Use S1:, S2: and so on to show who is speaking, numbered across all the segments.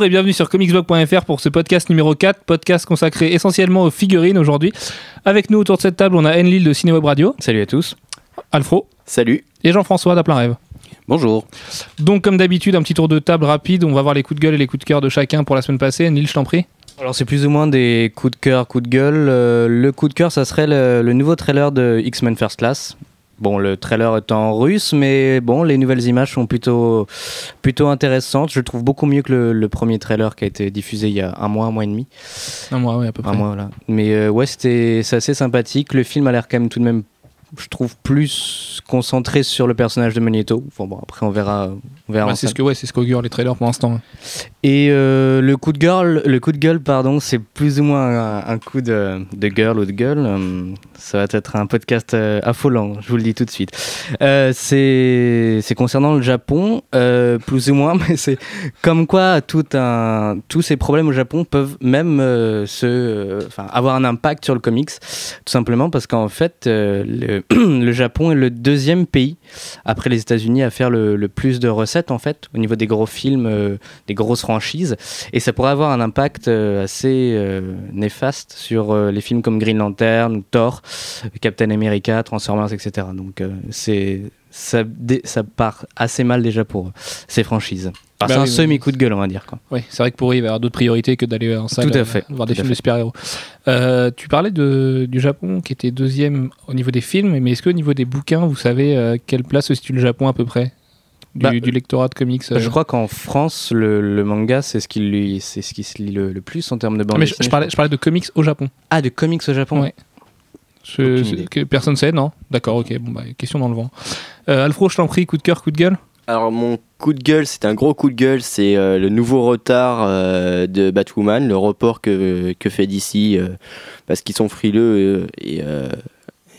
S1: Bonjour et bienvenue sur comicsblog.fr pour ce podcast numéro 4, podcast consacré essentiellement aux figurines aujourd'hui. Avec nous autour de cette table, on a Enlil de Cinéweb Radio.
S2: Salut à tous.
S1: Alfro.
S3: Salut.
S1: Et Jean-François d'Aplein Rêve.
S4: Bonjour.
S1: Donc comme d'habitude, un petit tour de table rapide, on va voir les coups de gueule et les coups de cœur de chacun pour la semaine passée. Enlil, je t'en prie.
S2: Alors c'est plus ou moins des coups de cœur, coups de gueule. Euh, le coup de cœur, ça serait le, le nouveau trailer de X-Men First Class. Bon, le trailer est en russe, mais bon, les nouvelles images sont plutôt, plutôt intéressantes. Je le trouve beaucoup mieux que le, le premier trailer qui a été diffusé il y a un mois, un mois et demi.
S1: Un mois, oui, à peu près.
S2: Un mois, voilà. Mais euh, ouais, c'était c'est assez sympathique. Le film a l'air quand même tout de même, je trouve, plus concentré sur le personnage de Magneto. Enfin bon, après on verra. On verra
S1: Ouais, c'est ce que ouais, c'est ce qu'augurent les trailers pour l'instant.
S2: Et euh, le coup de gueule, le coup de gueule, pardon, c'est plus ou moins un, coup de, de girl ou de gueule. Hum, ça va être un podcast euh, affolant, je vous le dis tout de suite. Euh, c'est concernant le Japon, euh, plus ou moins, mais c'est comme quoi tout un, tous ces problèmes au Japon peuvent même euh, se, euh, avoir un impact sur le comics, tout simplement parce qu'en fait, euh, le, le Japon est le deuxième pays après les États-Unis à faire le, plus de recettes en fait au niveau des gros films, euh, des grosses franchises, et ça pourrait avoir un impact euh, assez euh, néfaste sur les films comme Green Lantern Thor, Captain America, Transformers, etc. Donc c'est ça, part assez mal déjà pour euh, ces franchises. Enfin,
S1: Bah
S2: c'est un
S1: oui, oui.
S2: semi coup de gueule on va dire quoi.
S1: Oui, c'est vrai que pour eux, il va y avoir d'autres priorités que d'aller en salle
S2: Tout à
S1: euh,
S2: fait,
S1: voir des
S2: tout
S1: films de super-héros. Euh, tu parlais de, du Japon qui était deuxième au niveau des films, mais est-ce qu'au niveau des bouquins, vous savez euh, quelle place se situe le Japon à peu près? Du,
S2: Bah,
S1: du lectorat de comics euh,
S2: Je crois qu'en France le, le manga c'est ce qui lui c'est ce qui se lit le, le plus en termes de
S1: Ah,
S2: bande
S1: mais je, parlais,
S2: crois.
S1: je parlais de comics au Japon.
S2: Ah de comics au Japon?
S1: Ouais. Je- je- que personne sait, non? D'accord, ok. Bon, bah, question dans le vent. Euh, Alfro, je t'en prie, coup de cœur, coup de gueule.
S3: Alors mon coup de gueule, c'est un gros coup de gueule, c'est euh, le nouveau retard euh, de Batwoman, le report que, fait DC parce qu'ils sont frileux et,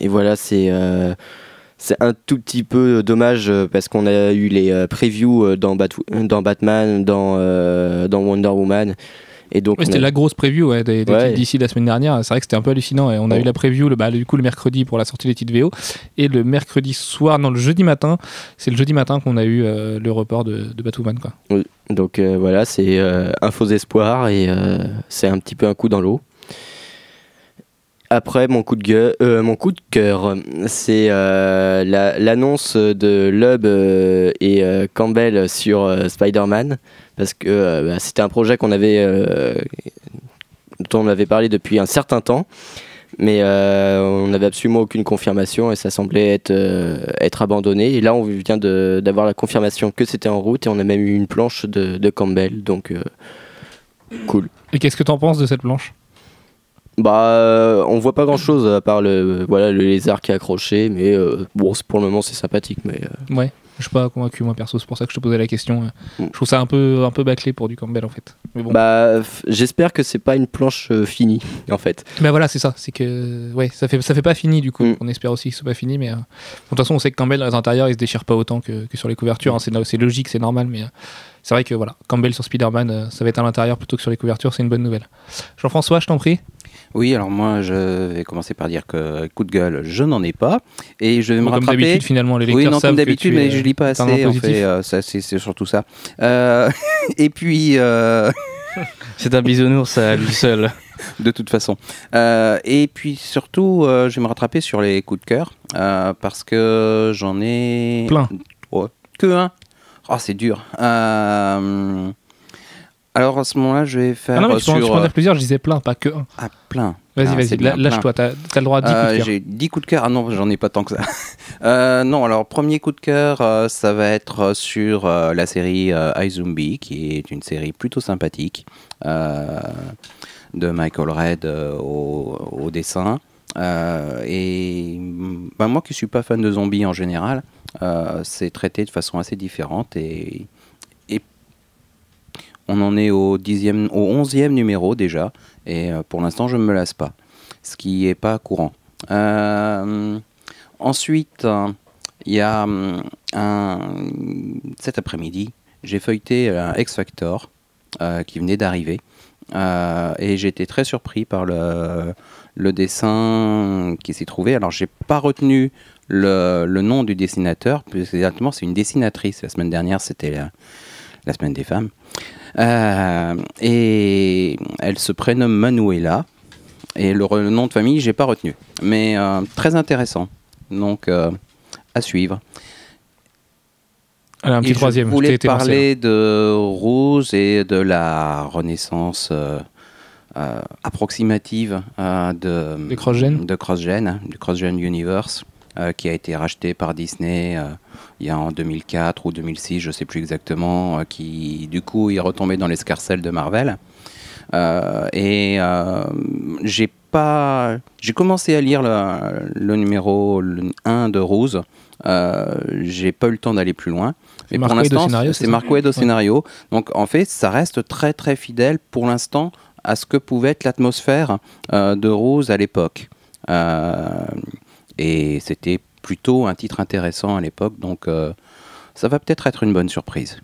S3: voilà, c'est un tout petit peu dommage parce qu'on a eu les previews dans, Bat- dans Batman, dans Wonder Woman et donc
S1: Ouais,
S3: on
S1: C'était
S3: a-
S1: la grosse preview ouais, des, des
S3: Ouais.
S1: d'ici la semaine dernière. C'est vrai que c'était un peu hallucinant. Et on a eu la preview le, bah, du coup, le mercredi pour la sortie des titres VO. Et le mercredi soir, non, le jeudi matin, c'est le jeudi matin qu'on a eu euh, le report de, de Batwoman. Quoi.
S3: Donc euh, voilà, c'est euh, un faux espoir et c'est un petit peu un coup dans l'eau. Après, mon coup de, gueule, mon coup de cœur, c'est la- l'annonce de Lub et Campbell sur Spider-Man. Parce que euh, bah, c'était un projet qu'on avait, euh, dont on avait parlé depuis un certain temps. Mais euh, on n'avait absolument aucune confirmation et ça semblait être, être abandonné. Et là, on vient d'avoir la confirmation que c'était en route et on a même eu une planche de, de Campbell. Donc, cool.
S1: Et qu'est-ce que t'en penses de cette planche?
S3: Bah, euh, on voit pas grand chose à part le, voilà, le lézard qui est accroché. Mais euh, bon, pour le moment, c'est sympathique. Mais
S1: Ouais. Je suis pas convaincu, moi, perso. C'est pour ça que je te posais la question.
S3: Mm.
S1: Je trouve ça un peu, un peu bâclé pour du Campbell, en fait. Mais bon.
S3: bah, j'espère que c'est pas une planche euh, finie, en fait.
S1: Bah voilà, c'est ça. C'est que ouais, ça fait ça fait pas fini du coup.
S3: Mm.
S1: On espère aussi que ce soit pas fini, mais euh, de toute façon, on sait que Campbell dans les intérieurs, il se déchire pas autant que, que sur les couvertures. hein. C'est c'est logique, c'est normal, mais euh, c'est vrai que voilà, Campbell sur Spider-Man, ça va être à l'intérieur plutôt que sur les couvertures. C'est une bonne nouvelle. Jean-François, je t'en prie.
S4: Oui, alors moi, je vais commencer par dire que coup de gueule, je n'en ai pas. Et je vais me
S1: Comme
S4: rattraper.
S1: d'habitude, finalement, les lecteurs
S4: Oui, non,
S1: savent
S4: comme d'habitude, mais je lis pas assez. En fait, euh, ça, c'est surtout ça. Euh, et puis, euh,
S2: C'est un bisounours à lui seul.
S4: de toute façon. Euh, et puis surtout, je vais me rattraper sur les coups de cœur parce que j'en ai
S1: Plein.
S4: Que un. Oh, c'est dur. Euh, alors à ce moment-là, je vais faire
S1: Ah non, mais tu
S4: sur
S1: peux en
S4: euh,
S1: dire plusieurs. Je disais plein, pas que un.
S4: ah, plein.
S1: Vas-y,
S4: Ah,
S1: vas-y, lâche-toi. T'as le droit à 10
S4: Euh,
S1: coups de cœur.
S4: J'ai 10 coups de cœur. Ah non, j'en ai pas tant que ça. Euh, non, alors premier coup de cœur, euh, ça va être sur euh, la série euh, iZombie, qui est une série plutôt sympathique euh, de Michael Red euh, au, au dessin. Euh, et bah, moi qui suis pas fan de zombies en général, euh, c'est traité de façon assez différente et on en est au dixième, au onzième numéro déjà, et euh, pour l'instant je ne me lasse pas, ce qui n'est pas courant. Euh, ensuite, euh, il y a un, cet après-midi, j'ai feuilleté un X Factor euh, qui venait d'arriver. Euh, et été très surpris par le, dessin qui s'y trouvait. Alors, j'ai pas retenu le, nom du dessinateur, plus exactement, c'est une dessinatrice. La semaine dernière, c'était la semaine des femmes. Euh, et elle se prénomme Manuela. Et le, nom de famille, j'ai pas retenu. Mais euh, très intéressant. Donc, euh, à suivre.
S1: Allez, un
S4: Et
S1: petit troisième. je
S4: voulais parler de Rose et de la renaissance euh, euh, approximative euh, de,
S1: Des cross-gen
S4: de CrossGen, du CrossGen Universe, qui a été racheté par Disney il y a en 2004 ou 2006, je ne sais plus exactement, euh, qui du coup est retombé dans l'escarcelle de Marvel. Euh, et euh, j'ai pas, j'ai commencé à lire le, le numéro 1 de Rose. Euh, j'ai pas eu le temps d'aller plus loin. Mais pour l'instant, c'est au
S1: Ouais.
S4: scénario. Donc en fait, ça reste très très fidèle pour l'instant à ce que pouvait être l'atmosphère de Rose à l'époque. Et c'était plutôt un titre intéressant à l'époque, donc euh, ça va peut-être être une bonne surprise.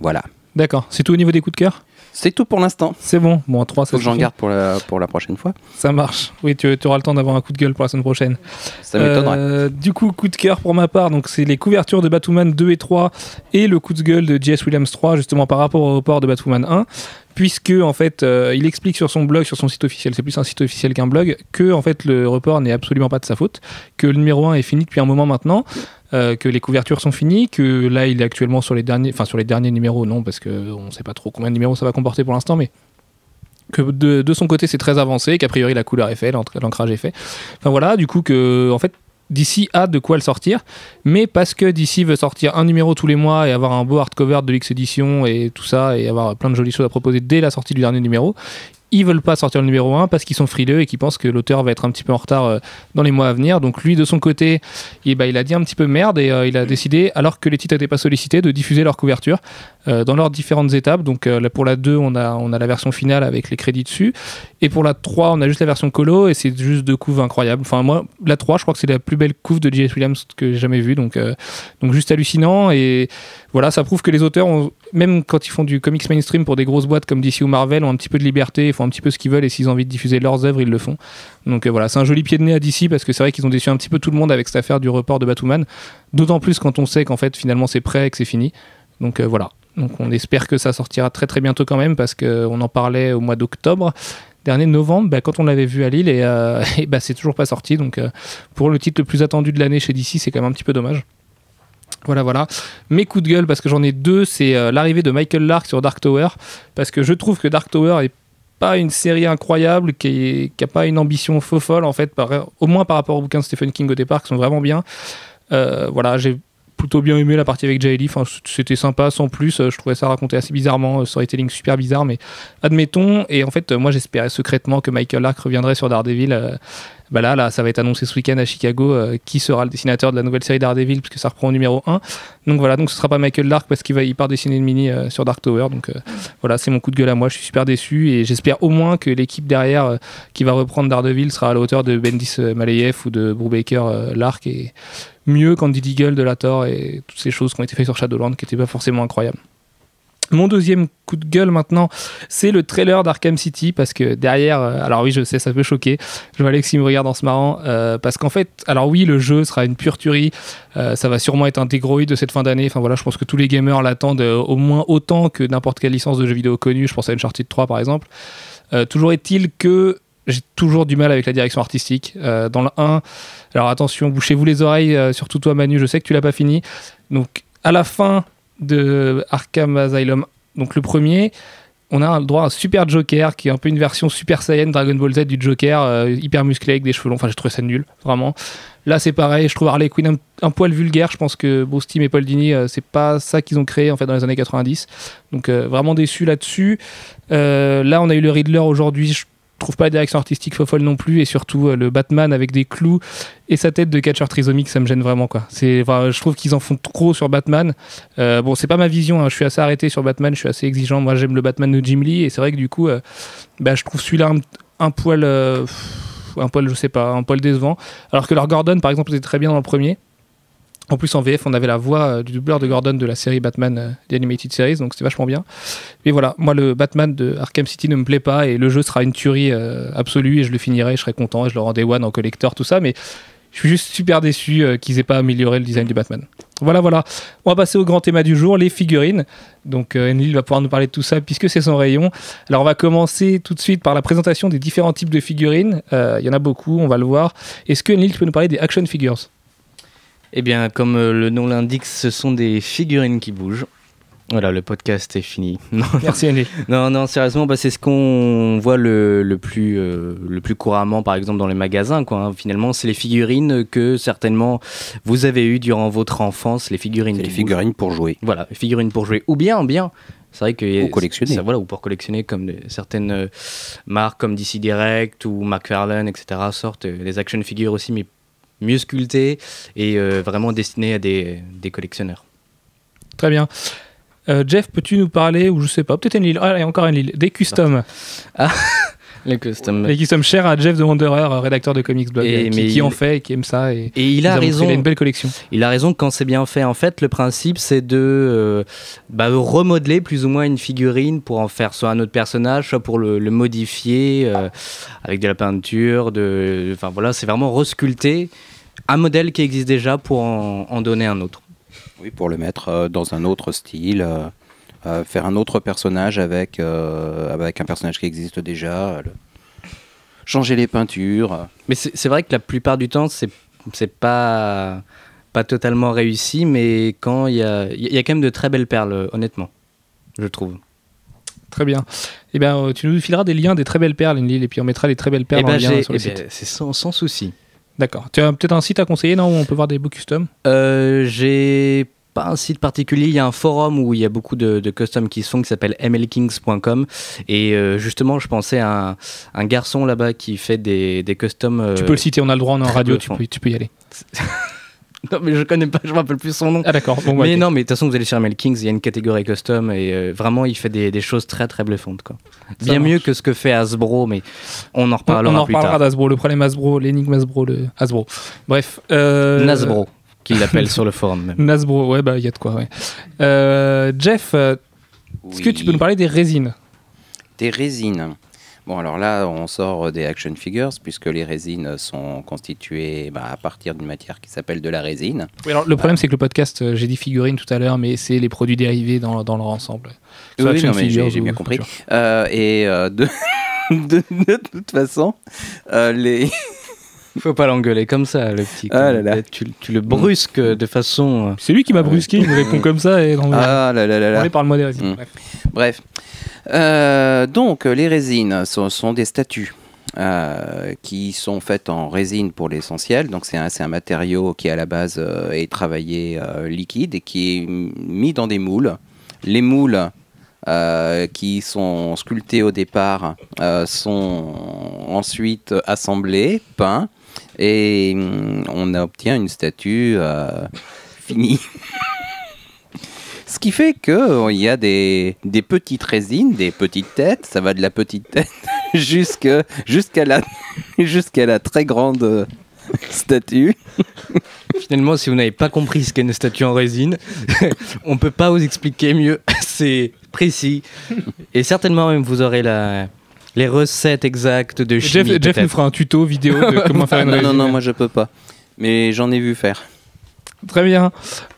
S4: Voilà.
S1: D'accord. C'est tout au niveau des coups de cœur?
S4: C'est tout pour l'instant.
S1: C'est bon. Bon, en 3, ça
S4: Faut que j'en garde pour la, pour la prochaine fois.
S1: Ça marche. Oui, tu, tu auras le temps d'avoir un coup de gueule pour la semaine prochaine.
S4: Ça m'étonnerait.
S1: Euh, du coup, coup de cœur pour ma part, donc c'est les couvertures de Batwoman 2 et 3 et le coup de gueule de J.S. Williams 3, justement par rapport au report de Batwoman 1, puisque en fait, euh, il explique sur son blog, sur son site officiel, c'est plus un site officiel qu'un blog, que en fait le report n'est absolument pas de sa faute, que le numéro 1 est fini depuis un moment maintenant. euh, que les couvertures sont finies, que là il est actuellement sur les derniers, enfin sur les derniers numéros, non, parce que on sait pas trop combien de numéros ça va comporter pour l'instant, mais que de, de son côté c'est très avancé, qu'a priori la couleur est faite, l'ancrage est fait. Enfin voilà, du coup que en fait DC a de quoi le sortir, mais parce que DC veut sortir un numéro tous les mois et avoir un beau hardcover de l'X édition et tout ça, et avoir plein de jolies choses à proposer dès la sortie du dernier numéro, ils veulent pas sortir le numéro 1 parce qu'ils sont frileux et qu'ils pensent que l'auteur va être un petit peu en retard euh, dans les mois à venir. Donc lui, de son côté, eh ben, il a dit un petit peu merde et euh, il a décidé, alors que les titres n'étaient pas sollicités, de diffuser leur couverture euh, dans leurs différentes étapes. Donc euh, là, pour la 2, on a, on a la version finale avec les crédits dessus. Et pour la 3, on a juste la version colo et c'est juste deux couves incroyables. Enfin, moi, la 3, je crois que c'est la plus belle couve de J.S. Williams que j'ai jamais vue. Donc, donc juste hallucinant. Et voilà, ça prouve que les auteurs, ont, même quand ils font du comics mainstream pour des grosses boîtes comme DC ou Marvel, ont un petit peu de liberté, ils font un petit peu ce qu'ils veulent et s'ils ont envie de diffuser leurs œuvres, ils le font. Donc euh, voilà, c'est un joli pied de nez à DC parce que c'est vrai qu'ils ont déçu un petit peu tout le monde avec cette affaire du report de Batwoman. D'autant plus quand on sait qu'en fait, finalement, c'est prêt et que c'est fini. Donc euh, voilà. Donc on espère que ça sortira très très bientôt quand même parce qu'on en parlait au mois d'octobre dernier novembre bah, quand on l'avait vu à Lille et, euh, bah, c'est toujours pas sorti donc euh, pour le titre le plus attendu de l'année chez DC c'est quand même un petit peu dommage voilà voilà mes coups de gueule parce que j'en ai deux c'est euh, l'arrivée de Michael Lark sur Dark Tower parce que je trouve que Dark Tower est pas une série incroyable qui n'a pas une ambition faux folle en fait au moins par rapport aux bouquins de Stephen King au départ qui sont vraiment bien Euh, voilà j'ai plutôt bien aimé la partie avec Jay Lee. C'était sympa sans plus. Euh, Je trouvais ça raconté assez bizarrement, storytelling super bizarre, mais admettons. Et en fait, moi, j'espérais secrètement que Michael Lark reviendrait sur Daredevil. Euh, bah là, là, ça va être annoncé ce week-end à Chicago euh, qui sera le dessinateur de la nouvelle série Daredevil, puisque ça reprend au numéro 1. Donc voilà, donc ce sera pas Michael Lark parce qu'il va il part dessiner une mini euh, sur Dark Tower. Donc euh, voilà, c'est mon coup de gueule à moi. Je suis super déçu et j'espère au moins que l'équipe derrière qui va reprendre Daredevil sera à la hauteur de Bendis Malayev ou de Brubaker Lark et mieux qu'Andy Deagle de la Thor et toutes ces choses qui ont été faites sur Shadowland qui n'étaient pas forcément incroyables. Mon deuxième coup de gueule maintenant, c'est le trailer d'Arkham City parce que derrière, euh, alors oui, je sais, ça peut choquer. Je vois Alex qui me regarde en se marrant euh, parce qu'en fait, alors oui, le jeu sera une pure tuerie. Euh, ça va sûrement être un dégroïde de cette fin d'année. Enfin voilà, je pense que tous les gamers l'attendent au moins autant que n'importe quelle licence de jeu vidéo connue. Je pense à Uncharted 3 par exemple. Toujours est-il que j'ai toujours du mal avec la direction artistique. Dans le 1, alors attention, bouchez-vous les oreilles, surtout toi Manu, je sais que tu l'as pas fini. Donc à la fin de Arkham Asylum, donc le premier, on a le droit à un super Joker qui est un peu une version Super Saiyan Dragon Ball Z du Joker, euh, hyper musclé avec des cheveux longs. Enfin, j'ai trouvé ça nul, vraiment. Là, c'est pareil. Je trouve Harley Quinn un, poil vulgaire. Je pense que Bruce et Paul Dini, euh, c'est pas ça qu'ils ont créé en fait dans les années 90. Donc euh, vraiment déçu là-dessus. Là, on a eu le Riddler aujourd'hui. Trouve pas la direction artistique folle non plus et surtout euh, le Batman avec des clous et sa tête de catcher trisomique ça me gêne vraiment quoi. C'est je trouve qu'ils en font trop sur Batman. Euh, bon c'est pas ma vision hein. je suis assez arrêté sur Batman je suis assez exigeant. Moi j'aime le Batman de Jim Lee et c'est vrai que du coup euh, bah, je trouve celui-là un, poil un poil je sais pas un poil décevant. Alors que leur Gordon par exemple était très bien dans le premier en plus, en VF, on avait la voix euh, du doubleur de Gordon de la série Batman euh, The Animated Series, donc c'était vachement bien. Mais voilà, moi, le Batman de Arkham City ne me plaît pas et le jeu sera une tuerie euh, absolue et je le finirai, je serai content et je le rendrai one en collector, tout ça. Mais Je suis juste super déçu qu'ils aient pas amélioré le design du Batman. Voilà, voilà. On va passer au grand thème du jour, les figurines. Donc, euh, Enlil va pouvoir nous parler de tout ça puisque c'est son rayon. Alors, on va commencer tout de suite par la présentation des différents types de figurines. Il y en a beaucoup, on va le voir. Est-ce que Enlil, tu peux nous parler des action figures?
S2: Eh bien, comme euh, le nom l'indique, ce sont des figurines qui bougent. Voilà, le podcast est fini. Non,
S1: Merci,
S2: non, non, sérieusement, bah, c'est ce qu'on voit le, le plus, euh, le plus couramment, par exemple, dans les magasins. Quoi, hein. Finalement, c'est les figurines que certainement vous avez eues durant votre enfance, les figurines.
S4: Les figurines pour jouer.
S2: Voilà, les figurines pour jouer. Ou bien, bien. C'est vrai que
S4: Ou collectionner.
S2: ça, voilà, ou pour collectionner, comme certaines euh, marques comme DC Direct ou McFarlane, etc., sortent euh, des action figures aussi, mais mieux sculptées et euh, vraiment destinées à des, des collectionneurs.
S1: Très bien. Euh, Jeff, peux-tu nous parler, ou je sais pas, peut-être Enlil, ah, et encore Enlil, des customs.
S2: Les custom.
S1: Et qui sommes chers à Jeff the Wanderer, rédacteur de Comics Blog,
S2: Et-
S1: euh, qui,
S2: mais
S1: qui
S2: il-
S1: en fait et qui aime ça. Et
S2: Et il a raison.
S1: créé une belle collection.
S2: Il a raison quand c'est bien fait. En fait, le principe, c'est de euh, bah, remodeler plus ou moins une figurine pour en faire soit un autre personnage, soit pour le, le modifier euh, avec de la peinture. De... Enfin voilà, c'est vraiment resculpter un modèle qui existe déjà pour en, en donner un autre.
S4: Oui, pour le mettre dans un autre style, euh, faire un autre personnage avec, euh, avec un personnage qui existe déjà, le- changer les peintures.
S2: Mais c'est c'est vrai que la plupart du temps, c'est c'est pas pas totalement réussi, mais quand il y a, il y a quand même de très belles perles, honnêtement, je trouve.
S1: Très bien. Eh bien, euh, tu nous fileras des liens des très belles perles, Enlil, et puis on mettra les très belles perles
S2: Eh
S1: en
S2: ben,
S1: lien sur le
S2: eh ben,
S1: site.
S2: c'est sans, sans souci.
S1: D'accord. Tu as peut-être un site à conseiller, non, où on peut voir des beaux customs
S2: Euh, j'ai pas un site particulier, il y a un forum où il y a beaucoup de, de customs qui se font qui s'appelle mlkings.com et euh, justement je pensais à un, un garçon là-bas qui fait des, des customs. euh,
S1: Tu peux le citer, on a le droit, on est en radio, tu peux, tu peux y aller.
S2: Non mais je connais pas, je me rappelle plus son nom.
S1: Ah d'accord. Bon,
S2: mais
S1: ok.
S2: non, mais de toute façon vous allez sur mlkings, il y a une catégorie custom et euh, vraiment il fait des, des choses très très bluffantes quoi.
S1: Ça
S2: Bien
S1: marche.
S2: mieux que ce que fait Hasbro, mais on en
S1: On,
S2: reparlera
S1: on en
S2: plus
S1: reparlera
S2: tard.
S1: d'Asbro, le problème Hasbro, l'énigme Hasbro, le Hasbro. Bref. Euh...
S2: Nasbro, qu'il l'appelle sur le forum même.
S1: Nasbro, ouais, bah il y a de quoi, ouais. Euh, Jeff, euh, est-ce que tu peux nous parler des résines?
S4: Des résines. Bon, alors là, on sort des action figures, puisque les résines sont constituées bah, à partir d'une matière qui s'appelle de la résine.
S1: Oui, alors, le problème, c'est que le podcast, euh, j'ai dit figurines tout à l'heure, mais c'est les produits dérivés dans, dans leur ensemble. Soit
S4: Oui,
S1: action
S4: non, mais j'ai
S1: figures
S4: j'ai
S1: ou-
S4: bien compris. Euh, et euh, de, de, de toute façon, euh, les,
S2: Faut pas l'engueuler comme ça, le petit.
S4: Ah là là.
S2: Tu, tu le brusques de façon. euh,
S1: C'est lui qui m'a brusqué, il me répond comme ça et non,
S4: ah là là là là.
S1: on parle-moi des résines.
S4: Mm.
S1: Bref.
S4: Bref. Euh, donc, les résines sont, sont des statues euh, qui sont faites en résine pour l'essentiel. Donc, c'est un, c'est un matériau qui, à la base, euh, est travaillé euh, liquide et qui est mis dans des moules. Les moules euh, qui sont sculptés au départ euh, sont ensuite assemblés, peints, et hum, on obtient une statue euh, finie. Ce qui fait qu'il y a des, des petites résines, des petites têtes, ça va de la petite tête jusqu'à la, la très grande euh, statue.
S2: Finalement, si vous n'avez pas compris ce qu'est une statue en résine, on peut pas vous expliquer mieux. C'est précis. Et certainement même vous aurez la, les recettes exactes de
S1: Jeff,
S2: chimie.
S1: Jeff nous
S2: peut-être.
S1: fera un tuto vidéo de comment faire une
S4: non, non, non, moi je peux pas. Mais j'en ai vu faire.
S1: Très bien.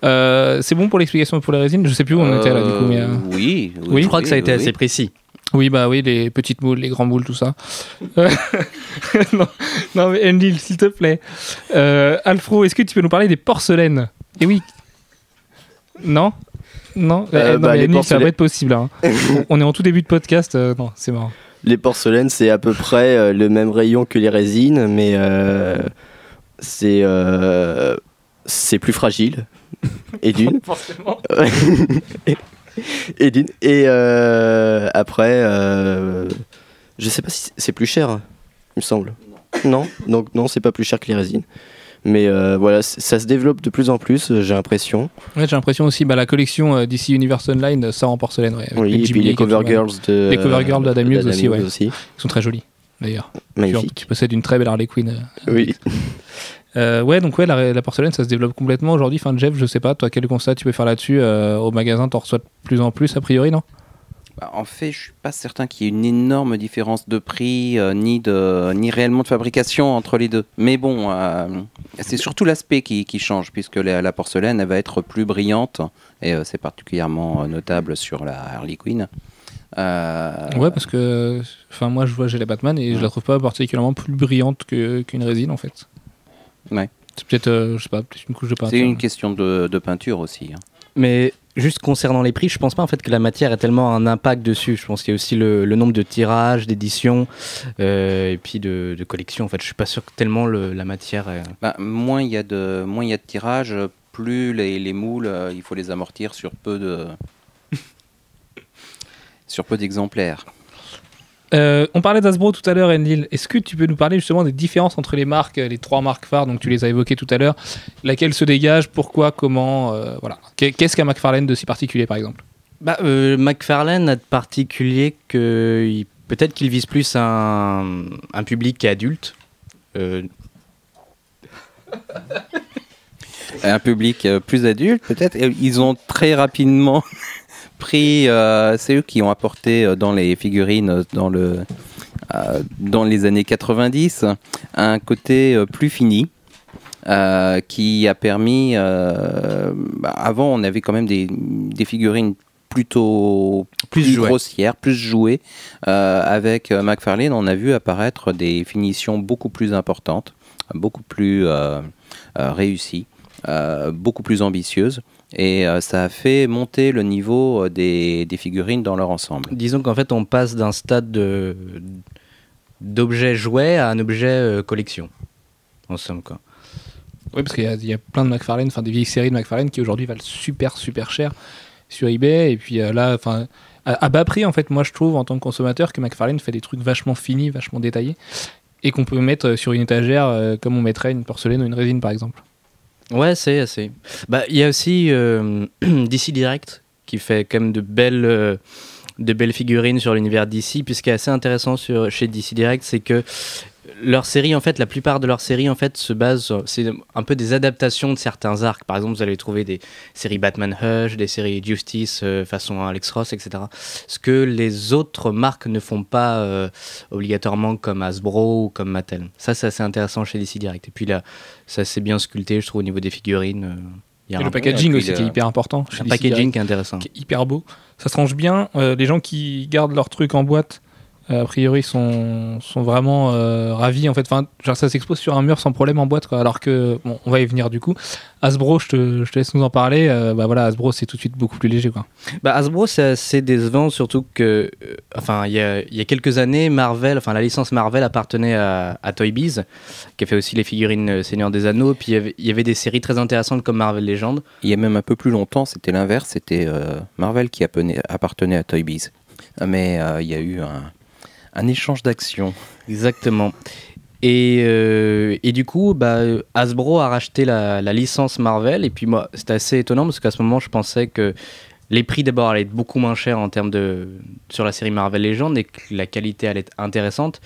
S1: Euh, c'est bon pour l'explication pour les résines? Je sais plus où on était là du coup. Mais, euh,
S4: Euh, oui,
S1: Oui,
S2: Je crois que ça a été
S4: oui,
S2: assez précis.
S1: Oui, bah oui, les petites moules, les grands moules, tout ça. Euh, non, non, mais Endil, s'il te plaît. Euh, Alfro, est-ce que tu peux nous parler des porcelaines? Eh oui. Non? Non,
S3: Euh,
S1: Eh, non
S3: bah,
S1: mais Endil, ça va
S3: porcelaines-
S1: être possible. hein. on, on est en tout début de podcast. euh, non, c'est marrant.
S3: Les porcelaines, c'est à peu près euh, le même rayon que les résines, mais euh, c'est euh, c'est plus fragile. Et d'une.
S1: Forcément.
S3: et d'une. Et euh, après, je sais pas si c'est plus cher, hein, il me semble. Non, donc non, c'est pas plus cher que les résines. Mais euh, voilà, ça se développe de plus en plus, euh, j'ai l'impression.
S1: Ouais, j'ai l'impression aussi, bah, la collection euh, DC Universe Online euh, sort en porcelaine. Ouais,
S3: Oui, et puis les cover girls de.
S1: Les cover girls d'Adam Hughes
S3: d'Adam
S1: aussi, ouais.
S3: aussi.
S1: Ils sont très jolis, d'ailleurs.
S3: Magnifique.
S1: tu possèdes une très belle Harley Quinn.
S3: Oui.
S1: Euh, ouais, donc ouais, la, la porcelaine, ça se développe complètement aujourd'hui. Enfin, Jeff, je sais pas, toi, quel constat tu peux faire là-dessus Au magasin, t'en reçois de plus en plus, a priori, non?
S4: Bah, en fait, je suis pas certain qu'il y ait une énorme différence de prix euh, ni de ni réellement de fabrication entre les deux. Mais bon, euh, c'est surtout l'aspect qui, qui change puisque la, la porcelaine elle va être plus brillante et euh, c'est particulièrement euh, notable sur la Harley Quinn. Euh,
S1: Ouais, parce que enfin moi je vois j'ai la Batman et je la trouve pas particulièrement plus brillante que- qu'une résine en fait.
S4: Ouais.
S1: C'est peut-être euh, je sais pas, peut-être une couche de peinture.
S4: c'est une question de, de peinture aussi. hein.
S2: Mais juste concernant les prix, je pense pas en fait que la matière ait tellement un impact dessus. Je pense qu'il y a aussi le, nombre de tirages, d'éditions euh, et puis de, collections. En fait, je suis pas sûr que tellement le- la matière.
S4: Bah, moins il y a de tirages, plus les, les moules, euh, il faut les amortir sur peu de sur peu d'exemplaires.
S1: Euh, on parlait d'Asbro tout à l'heure, Enlil. Est-ce que tu peux nous parler justement des différences entre les marques, euh, les trois marques phares, donc tu les as évoquées tout à l'heure, laquelle se dégage, pourquoi, comment, euh, voilà. Qu'est- Qu'est-ce qu'a McFarlane de si particulier par exemple?
S2: Bah, euh, McFarlane a de particulier que peut-être qu'il vise plus un, un public adulte. Euh,
S4: Un public plus adulte peut-être. Ils ont très rapidement pris, euh, c'est eux qui ont apporté euh, dans les figurines euh, dans le euh, dans les années 90 un côté plus fini. euh, qui a permis. bah, avant, on avait quand même des, des figurines plutôt
S2: Plus
S4: plus, plus jouées. Euh, avec McFarlane, on a vu apparaître des finitions beaucoup plus importantes, beaucoup plus euh, réussies, euh, beaucoup plus ambitieuses. Et euh, ça a fait monter le niveau euh, des, des figurines dans leur ensemble.
S2: disons qu'en fait, on passe d'un stade de d'objet jouet à un objet euh, collection. En somme, quoi.
S1: Oui, parce qu'il y, a- il y a plein de McFarlane, enfin des vieilles séries de McFarlane qui aujourd'hui valent super super cher sur eBay. Et puis euh, là, enfin à, à bas prix en fait, moi je trouve en tant que consommateur que McFarlane fait des trucs vachement finis, vachement détaillés et qu'on peut mettre sur une étagère euh, comme on mettrait une porcelaine ou une résine par exemple.
S2: Ouais, c'est assez. Bah, il y a aussi euh, DC Direct qui fait même de belles, euh, de belles figurines sur l'univers DC. Puis ce qui est assez intéressant sur, chez DC Direct, c'est que leur série, en fait, la plupart de leurs séries, en fait, se basent, sur- c'est un peu des adaptations de certains arcs. Par exemple, vous allez trouver des séries Batman Hush, des séries Justice euh, façon Alex Ross, etc. Ce que les autres marques ne font pas euh, obligatoirement comme Hasbro ou comme Mattel. Ça, c'est assez intéressant chez DC Direct. Et puis là, ça c'est bien sculpté, je trouve, au niveau des figurines. euh, il y a
S1: Et
S2: un,
S1: le packaging aussi qui est
S4: le-
S1: hyper important. DC
S2: packaging qui est intéressant.
S1: qui est hyper beau. Ça se range bien. Euh, les gens qui gardent leur truc en boîte, a priori, sont, sont vraiment euh, ravis. En fait, enfin, genre, ça s'expose sur un mur sans problème en boîte. Quoi. Alors que, bon, on va y venir du coup. Hasbro, je te, je te laisse nous en parler. Euh, bah voilà, Hasbro, c'est tout de suite beaucoup plus léger. Quoi.
S2: Bah, Hasbro, c'est assez décevant, surtout que, euh, enfin, il y a, il y a quelques années, Marvel, enfin, la licence Marvel appartenait à, à Toy Biz, qui a fait aussi les figurines euh, Seigneur des Anneaux. Puis il y avait- il y avait des séries très intéressantes comme Marvel Legends.
S4: Il y a même un peu plus longtemps, c'était l'inverse, c'était euh, Marvel qui appenait- appartenait à Toy Biz. Mais euh, il y a eu un, un échange d'actions.
S2: Exactement. Et, euh, et du coup, bah, Hasbro a racheté la, licence Marvel. Et puis moi, c'était assez étonnant parce qu'à ce moment, je pensais que les prix d'abord allaient être beaucoup moins chers en termes de sur la série Marvel Legends et que la qualité allait être intéressante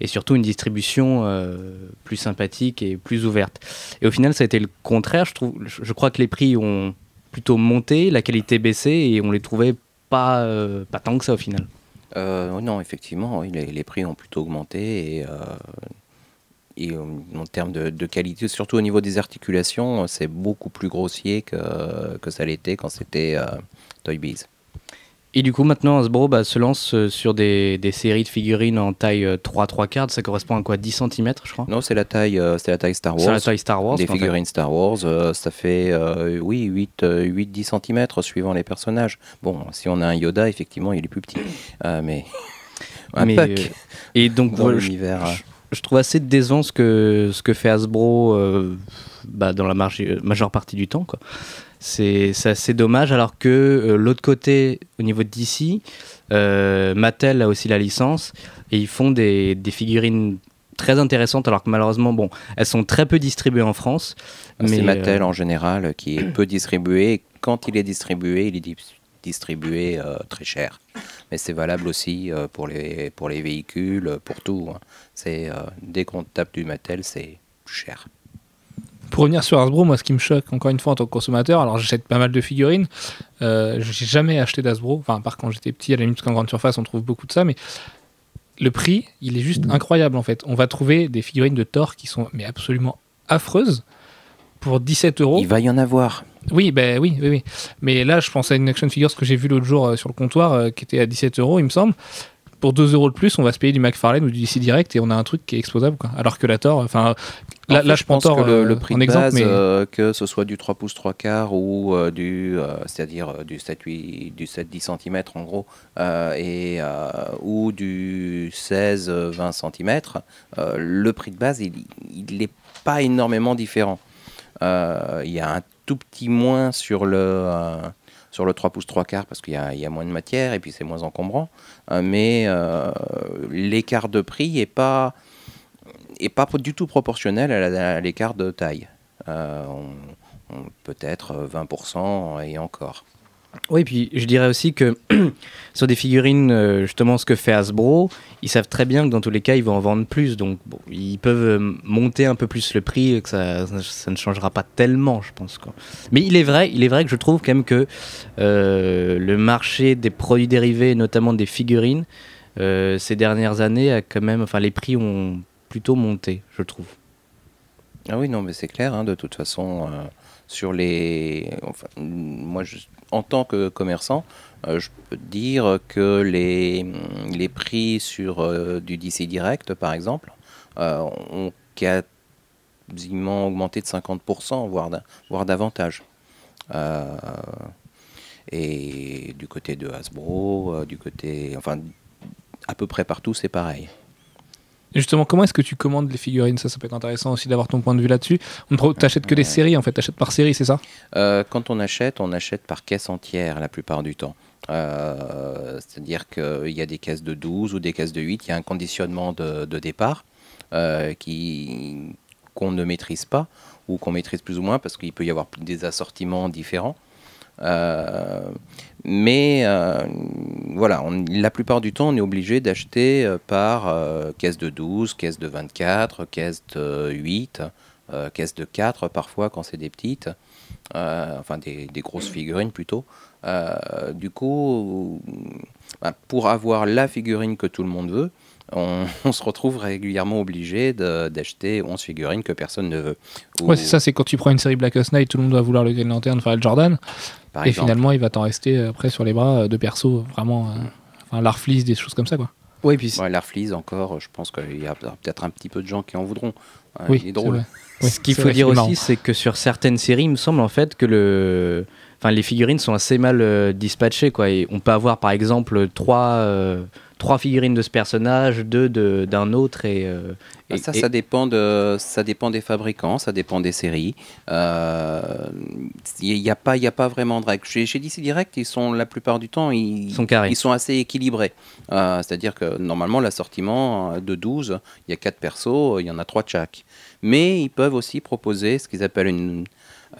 S2: et surtout une distribution euh, plus sympathique et plus ouverte. Et au final, ça a été le contraire. Je trouve, je crois que les prix ont plutôt monté, la qualité baissé et on les trouvait pas euh, pas tant que ça au final.
S4: Euh, non, effectivement, les, prix ont plutôt augmenté et, euh, euh, en termes de, qualité, surtout au niveau des articulations, c'est beaucoup plus grossier que, que ça l'était quand c'était Toy Biz.
S2: Et du coup, maintenant, Hasbro bah, se lance euh, sur des, des séries de figurines en taille euh, 3 3 quarts. Ça correspond à quoi? 10 cm, je crois?
S4: Non, c'est la taille, euh, c'est la taille Star
S2: C'est
S4: Wars.
S2: la taille Star Wars.
S4: des
S2: fait.
S4: figurines Star Wars, euh, ça fait euh, oui 8 euh, 8 10 cm suivant les personnages. Bon, si on a un Yoda, effectivement, il est plus petit. Mais un
S2: Mais,
S4: Puck
S2: et donc,
S4: dans
S2: voilà, je,
S4: l'univers. euh,
S2: je trouve assez décevant ce que, ce que fait Hasbro bah, dans la marge- majeure partie du temps. quoi. C'est c'est assez dommage, alors que euh, l'autre côté, au niveau de DC, euh, Mattel a aussi la licence et ils font des, des figurines très intéressantes, alors que malheureusement, bon, elles sont très peu distribuées en France.
S4: C'est
S2: mais,
S4: Mattel
S2: euh,
S4: en général qui est peu distribué. Et Quand il est distribué, il est di- distribué euh, très cher. Mais c'est valable aussi euh, pour, les, pour les véhicules, pour tout. hein. C'est euh, dès qu'on tape du Mattel, c'est cher.
S1: Pour revenir sur Hasbro, moi, ce qui me choque, encore une fois, en tant que consommateur, alors j'achète pas mal de figurines. Euh, j'ai jamais acheté d'Hasbro. Enfin, à part quand j'étais petit, à la limite, qu'en grande surface, on trouve beaucoup de ça. Mais le prix, il est juste incroyable, en fait. On va trouver des figurines de Thor qui sont mais absolument affreuses pour 17 euros.
S4: Il va y en avoir.
S1: Oui, ben oui, oui, oui. Mais là, je pense à une action figure que j'ai vu l'autre jour euh, sur le comptoir, euh, qui était à 17 euros, il me semble. Pour 2 euros de plus, on va se payer du McFarlane ou du DC Direct et on a un truc qui est exposable. Quoi. Alors que la Thor, enfin, là,
S4: En fait,
S1: là, je prends Thor
S4: que le,
S1: euh,
S4: le prix
S1: en
S4: de
S1: exemple,
S4: base,
S1: mais
S4: euh, que ce soit du 3 pouces 3 quarts ou euh, du, euh, c'est-à-dire euh, du 7 8, du 7 10 cm en gros, et ou du 16 euh, 20 cm, le prix de base il n'est pas énormément différent. Il y a un tout petit moins sur le sur le 3 pouces 3 quarts parce qu'il y, a- moins de matière et puis c'est moins encombrant, Euh, mais euh, l'écart de prix est pas est pas du tout proportionnel à l'écart de taille. Euh, Peut-être 20% et encore.
S2: Oui, puis je dirais aussi que sur des figurines, euh, justement, ce que fait Hasbro, ils savent très bien que dans tous les cas, ils vont en vendre plus. Donc, ils peuvent euh, monter un peu plus le prix et que ça, ne changera pas tellement, je pense. Quoi. Mais il est vrai, il est vrai que je trouve quand même que euh, le marché des produits dérivés, notamment des figurines, ces dernières années, a quand même, enfin, les prix ont plutôt monté, je trouve.
S4: Ah oui, non, mais c'est clair, hein, de toute façon, sur les. Enfin, moi, je- en tant que commerçant, euh, je peux dire que les, les prix sur euh, du DC Direct, par exemple, euh, ont quasiment augmenté de 50%, voire, voire davantage. Et du côté de Hasbro, du côté. Enfin, à peu près partout, c'est pareil.
S1: Justement, comment est-ce que tu commandes les figurines? Ça, ça peut être intéressant aussi d'avoir ton point de vue là-dessus. On t'achètes que des séries, en fait, t'achètes par série, c'est ça?
S4: Euh, quand on achète, on achète par caisse entière la plupart du temps. Euh, C'est-à-dire qu'il y a des caisses de 12 ou des caisses de 8, il y a un conditionnement de, de départ euh, qui- qu'on ne maîtrise pas ou qu'on maîtrise plus ou moins parce qu'il peut y avoir des assortiments différents. Euh, mais euh, voilà, la plupart du temps, on est obligé d'acheter euh, par caisse de 12, caisse de 24, caisse de 8, euh, caisse de 4 parfois quand c'est des petites, enfin des, grosses figurines plutôt. Du coup, bah, pour avoir la figurine que tout le monde veut, on, on se retrouve régulièrement obligé d'acheter 11 figurines que personne ne veut. Ou-
S1: Ouais, c'est ça, c'est quand tu prends une série Blackest Night, tout le monde va vouloir le Green Lantern, enfin le Jordan,
S4: par
S1: et
S4: exemple.
S1: finalement, il va t'en rester euh, après sur les bras euh, de perso, vraiment, euh, enfin, l'Arfleeze, des choses comme ça, quoi.
S2: Oui, puis
S4: Ouais, encore, je pense qu'il y a peut-être un petit peu de gens qui en voudront.
S1: Oui,
S4: il est drôle.
S1: Oui,
S2: Ce qu'il faut
S1: vrai,
S2: dire aussi, c'est que sur certaines séries, il me semble en fait que le, enfin les figurines sont assez mal euh, dispatchées quoi. Et on peut avoir par exemple trois, euh, trois figurines de ce personnage, deux de- d'un autre et, euh,
S4: Bah,
S2: et-
S4: ça,
S2: et-
S4: ça dépend de, ça dépend des fabricants, ça dépend des séries. Il n'y a pas, il y a pas vraiment de règles. Chez, chez DC Direct, ils sont la plupart du temps, ils,
S2: sont carrés.
S4: ils sont assez équilibrés. Euh, C'est-à-dire que normalement, l'assortiment de 12, il y a 4 persos, il y en a 3 de chaque. Mais ils peuvent aussi proposer ce qu'ils appellent une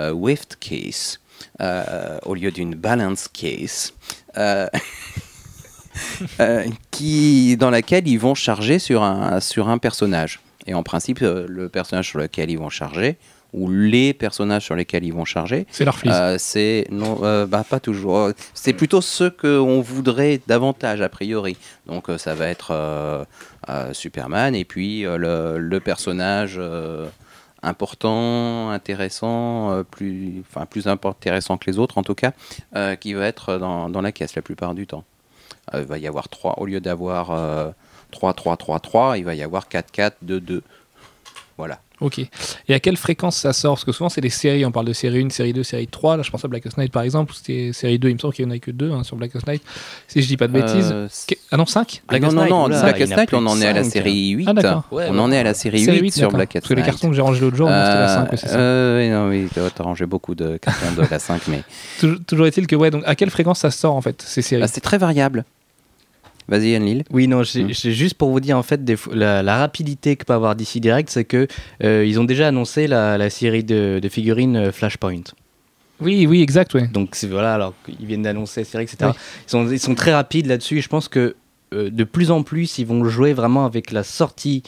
S4: euh, Wift Case euh, au lieu d'une Balance Case. Euh, euh, qui, dans laquelle ils vont charger sur un, sur un personnage. Et en principe, le personnage sur lequel ils vont charger, ou les personnages sur lesquels ils vont charger,
S1: C'est l'Arfleeze.
S4: euh, c'est non, euh, bah, pas toujours. C'est plutôt ceux qu'on voudrait davantage a priori. Donc euh, ça va être Superman et puis le, le personnage important, intéressant, euh, plus, enfin plus intéressant que les autres en tout cas, euh, qui va être dans, dans la caisse la plupart du temps. Euh, il va y avoir trois au lieu d'avoir euh, 3 3 3 3, il va y avoir 4 4 2 2. Voilà.
S1: Ok. Et à quelle fréquence ça sort? Parce que souvent, c'est des séries. On parle de série 1, série 2, série 3. Là, je pense à Blackest Night, par exemple. C'était série 2. Il me semble qu'il n'y en a que 2 sur Blackest Night. Si je dis pas de bêtises.
S4: Euh,
S1: Ah non, 5
S4: Ah non, non,
S2: Night,
S4: non, Blackest Night, on en est à la série 8.
S1: Ah, d'accord.
S2: Ouais,
S4: on en
S2: ouais.
S4: est à la série 8
S1: Série 8
S4: sur. Blackest
S1: Parce que les
S4: Night.
S1: cartons que j'ai rangés l'autre jour, c'était la 5. ouais, c'est ça.
S4: Euh, oui, non, oui, t'as rangé beaucoup de cartons de la 5, mais
S1: Toujours, toujours est-il que, ouais, donc à quelle fréquence ça sort en fait, ces séries?
S4: Ah, c'est très variable. Vas-y, Anne-Lille.
S2: Oui, non,
S4: Hmm.
S2: j'ai juste pour vous dire en fait des la, la rapidité que peut avoir DC Direct, c'est que euh, ils ont déjà annoncé la, la série de, de figurines euh, Flashpoint.
S1: Oui, oui, exact, ouais.
S2: Donc c'est voilà, alors qu'ils viennent d'annoncer la série, etc.
S1: Oui.
S2: Ils, sont, ils sont très rapides là-dessus. et Je pense que euh, de plus en plus, ils vont jouer vraiment avec la sortie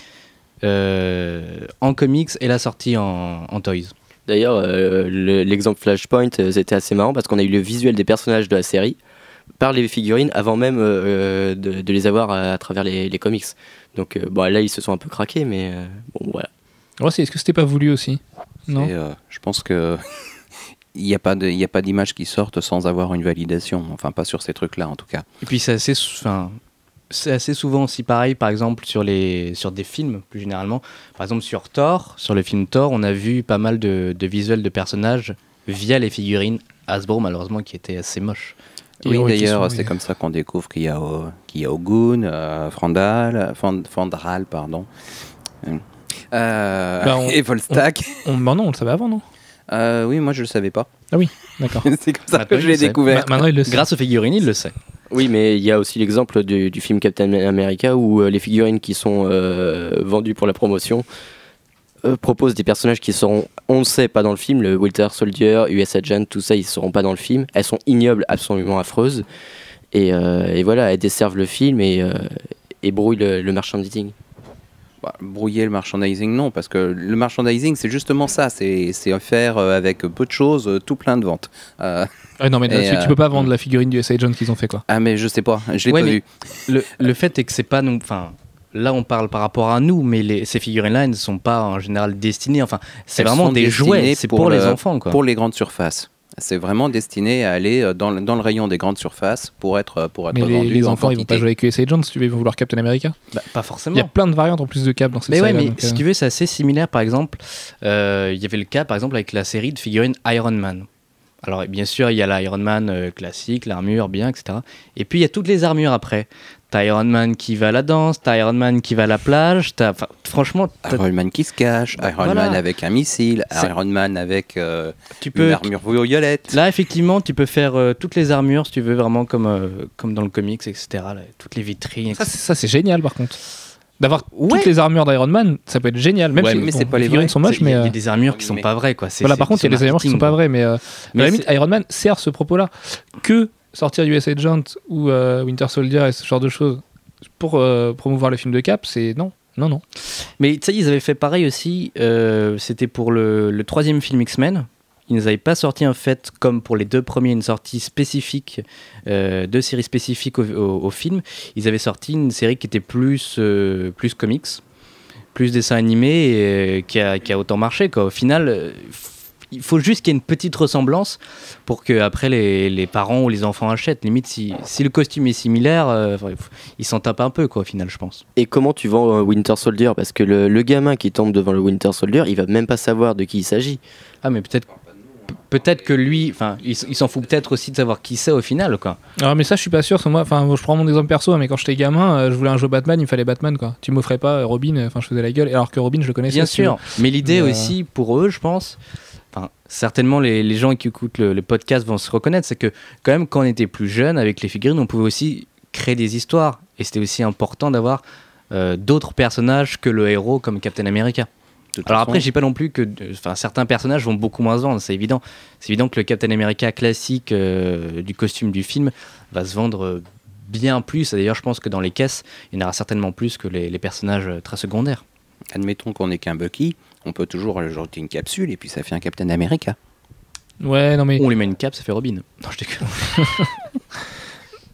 S2: euh, en comics et la sortie en, en toys.
S3: D'ailleurs, euh, le- l'exemple Flashpoint, euh, c'était assez marrant parce qu'on a eu le visuel des personnages de la série par les figurines avant même euh, de, de les avoir à, à travers les, les comics. Donc euh, bon, là, ils se sont un peu craqués, mais euh, bon, voilà.
S1: Ouais, Est-ce que c'était pas voulu aussi? Non?
S4: Euh, je pense que il n'y a pas de- il y a pas d'image qui sortent sans avoir une validation. Enfin, pas sur ces trucs-là, en tout cas.
S2: Et puis c'est assez, enfin, assez souvent aussi pareil, par exemple, sur, les, sur des films, plus généralement. Par exemple, sur Thor, sur le film Thor, on a vu pas mal de, de visuels de personnages via les figurines Hasbro, malheureusement, qui étaient assez moches.
S4: Oui, d'ailleurs, c'est
S1: oui.
S4: comme ça qu'on découvre qu'il y a, euh, qu'il y a Ogun, euh, Frandal, Fand- Fandral, pardon. Euh,
S1: Bah, on-
S4: et Volstagg.
S1: On- bah non, on le savait avant, non?
S4: Euh, oui, moi je le savais pas.
S1: D'accord.
S4: c'est comme ça
S2: Maintenant,
S4: que je l'ai découvert.
S1: Ma- Maintenant, il le sait.
S2: Grâce aux figurines, il le sait.
S3: Oui, mais il y a aussi l'exemple du, du film Captain America où euh, les figurines qui sont euh, vendues pour la promotion euh, proposent des personnages qui seront, on le sait, pas dans le film. Le Winter Soldier, US Agent, tout ça, ils seront pas dans le film. Elles sont ignobles, absolument affreuses. Et, euh, et voilà, elles desservent le film et, euh, et brouillent le, le merchandising.
S4: Bah, brouiller le merchandising, non, parce que le merchandising, c'est justement ça. C'est faire euh, avec peu de choses tout plein de ventes. Euh,
S1: non, mais
S4: Et,
S1: là-dessus,
S4: euh,
S1: tu peux pas vendre la figurine du SA Agent qu'ils ont fait, quoi.
S4: ah, mais je sais pas, je l'ai
S2: Ouais,
S4: pas vu.
S2: Le, le fait est que c'est pas non. Enfin, là, on parle par rapport à nous, mais les, ces figurines-là, elles ne sont pas en général destinées. Enfin, c'est vraiment des jouets. C'est
S4: pour
S2: pour, les
S4: le-
S2: enfants, quoi.
S4: Pour les grandes surfaces. C'est vraiment destiné à aller euh, dans, le- dans le rayon des grandes surfaces pour être, pour être
S1: Mais les,
S4: vendu
S1: les
S4: en
S1: enfants, ils vont pas
S4: quantité.
S1: jouer avec USA Agent si tu veux, ils vont vouloir Captain America.
S2: Bah, pas
S1: Il
S2: forcément.
S1: y a plein de variantes en plus de Cap dans cette
S2: Mais ouais,
S1: série-là,
S2: mais
S1: donc,
S2: si
S1: euh,
S2: tu veux, c'est assez similaire. Par exemple, euh, il y avait le cas, par exemple, avec la série de figurines Iron Man. Alors, bien sûr, il y a l'Iron Man euh, classique, l'armure, bien, etc. Et puis, il y a toutes les armures après. T'as Iron Man qui va à la danse, t'as Iron Man qui va à la plage. T'as, franchement, t'as-
S4: Iron Man qui se cache, Iron
S2: voilà.
S4: Man avec un missile,
S2: C'est-
S4: Iron Man avec euh,
S2: tu
S4: une
S2: peux.
S4: armure violette.
S2: Là, effectivement, tu peux faire euh, toutes les armures, si tu veux, vraiment comme, euh, comme dans le comics, etc. là, toutes les vitrines.
S1: Ça,
S2: etc.
S1: c'est- ça, c'est génial par contre. D'avoir
S2: Ouais.
S1: toutes les armures d'Iron Man, ça peut être génial. Même
S2: Ouais,
S1: si
S2: mais
S1: bon,
S4: c'est pas les
S1: figurines sont moches,
S2: Il y
S1: mais.
S2: a- il y
S1: euh,
S2: a des armures qui sont
S4: Mais-
S2: pas vraies, quoi. C'est-
S1: Voilà,
S2: c'est-
S1: par contre, il y a
S2: c'est
S1: des armures qui sont pas vraies, mais, euh,
S2: Mais
S1: à la
S2: c'est-
S1: limite, Iron Man sert ce propos-là. Que sortir US Agent ou euh, Winter Soldier et ce genre de choses pour euh, promouvoir le film de Cap, c'est non. Non, non.
S2: Mais tu sais, ils avaient fait pareil aussi. euh, C'était pour le, troisième film X-Men. Ils nous avaient pas sorti en fait, comme pour les deux premiers, une sortie spécifique, euh, deux séries spécifiques au, film. Ils avaient sorti une série qui était plus, plus comics, plus dessin animé, qui, a, qui a autant marché. Quoi. Au final, il faut juste qu'il y ait une petite ressemblance pour que après les, les parents ou les enfants achètent. Limite, si, si le costume est similaire, euh, ils s'en tapent un peu, quoi, au final, je pense.
S3: Et comment tu vends euh, Winter Soldier? Parce que le, le gamin qui tombe devant le Winter Soldier, il va même pas savoir de qui il s'agit.
S2: Ah, mais peut-être peut-être que lui, enfin, il, s'en fout peut-être aussi de savoir qui c'est au final, quoi.
S1: Alors, mais ça, je suis pas sûr. parce que moi, enfin, je prends mon exemple perso, mais quand j'étais gamin, euh, je voulais un jeu Batman, il me fallait Batman, quoi. Tu m'offrais pas Robin, enfin, je faisais la gueule, alors que Robin, je le connaissais.
S2: Bien sûr. Mais l'idée
S1: euh,
S2: aussi pour eux, je pense, enfin, certainement les, les gens qui écoutent le, le podcast vont se reconnaître, c'est que quand même quand on était plus jeune avec les figurines, on pouvait aussi créer des histoires, et c'était aussi important d'avoir euh, d'autres personnages que le héros comme Captain America. Alors
S4: façon,
S2: après, je dis pas non plus que, enfin, certains personnages vont beaucoup moins se vendre, c'est évident. C'est évident que le Captain America classique euh, du costume du film va se vendre euh, bien plus. D'ailleurs, je pense que dans les caisses, il y en aura certainement plus que les, les personnages très secondaires.
S4: admettons qu'on n'est qu'un Bucky, on peut toujours ajouter une capsule et puis ça fait un Captain America.
S1: Ouais, non, mais
S2: On lui met une cape, ça fait Robin. Non, je déconne.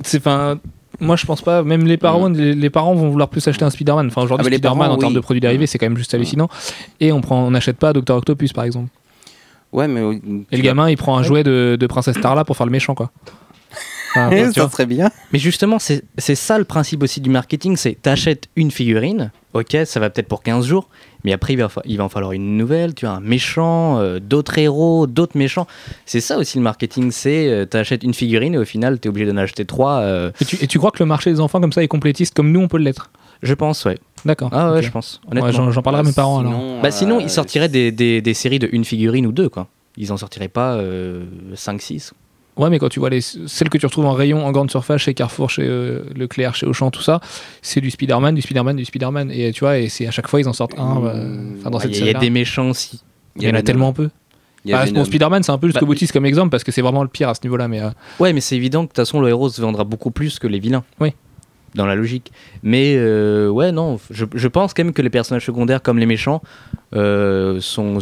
S1: c'est enfin. Moi, je pense pas. Même les parents, les, les parents vont vouloir plus acheter un Spider-Man. Enfin, aujourd'hui,
S4: Ah,
S1: Spider-Man
S4: parents,
S1: en termes de produits dérivés, c'est quand même juste hallucinant. Et on prend, on n'achète pas Docteur Octopus, par exemple.
S4: Ouais, mais.
S1: Et le gamin, il prend un jouet de, de Princesse Starla pour faire le méchant, quoi. Enfin,
S4: ça serait bien.
S2: Mais justement, c'est ça le principe aussi du marketing, c'est t'achètes une figurine, ok, ça va peut-être pour 15 jours, mais après il va, fa- il va en falloir une nouvelle, tu as un méchant, euh, d'autres héros, d'autres méchants. C'est ça aussi le marketing, c'est euh, t'achètes une figurine et au final t'es obligé d'en acheter trois. euh,
S1: Et tu, et tu crois que le marché des enfants comme ça est complétiste comme nous on peut l'être?
S2: Je pense, ouais.
S1: D'accord.
S2: Ah ouais, je pense.
S1: Ouais,
S2: Honnêtement.
S1: J'en j'en parlerai à mes parents alors.
S2: bah sinon,
S4: euh,
S2: ils sortiraient des, des, des séries de une figurine ou deux, quoi. Ils en sortiraient pas 5-6.
S1: Ouais, mais quand tu vois les, celles que tu retrouves en rayon, en grande surface, chez Carrefour, chez euh, Leclerc, chez Auchan, tout ça, c'est du Spider-Man, du Spider-Man, du Spider-Man. Et tu vois, et c'est à chaque fois ils en sortent un. Enfin, dans
S2: Il
S1: cette
S2: y, a des méchants aussi.
S1: Il y en a tellement peu.
S4: Y a
S1: Bah, bon, Spider-Man, c'est un peu jusqu'au
S2: Bah,
S1: boutiste comme exemple parce que c'est vraiment le pire à ce niveau-là. Mais euh,
S2: Ouais, mais c'est évident que de toute façon, le héros se vendra beaucoup plus que les vilains. dans la logique. Mais euh, ouais, non, je, je pense quand même que les personnages secondaires comme les méchants euh, sont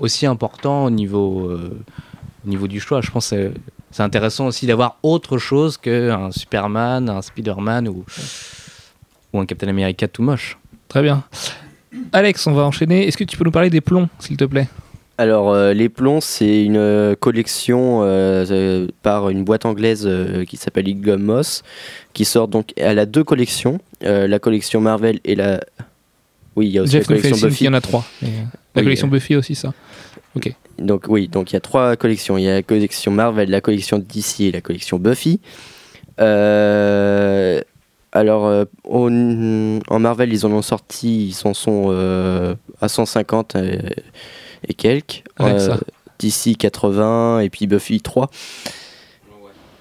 S2: aussi importants au niveau, au niveau du choix. Je pense que c'est- intéressant aussi d'avoir autre chose qu'un Superman, un Spider-Man ou, ou un Captain America tout moche.
S1: Très bien. Alex, on va enchaîner. Est-ce que tu peux nous parler des plombs, s'il te plaît?
S3: Alors, euh, les plombs, c'est une euh, collection euh, par une boîte anglaise euh, qui s'appelle Igum Moss, qui sort donc. Elle a deux collections, euh, la collection Marvel et la. Oui, il y a aussi
S1: Jeff
S3: la collection Buffy.
S1: y en a trois. la
S3: Oui,
S1: collection
S3: euh.
S1: Buffy aussi, ça.
S3: Donc oui, donc il y a trois collections. Il y a la collection Marvel, la collection DC et la collection Buffy. Euh, alors euh, au- en Marvel, ils en ont sorti, ils en sont euh, à 150 euh, et quelques.
S1: Ça.
S3: DC 80 et puis Buffy 3.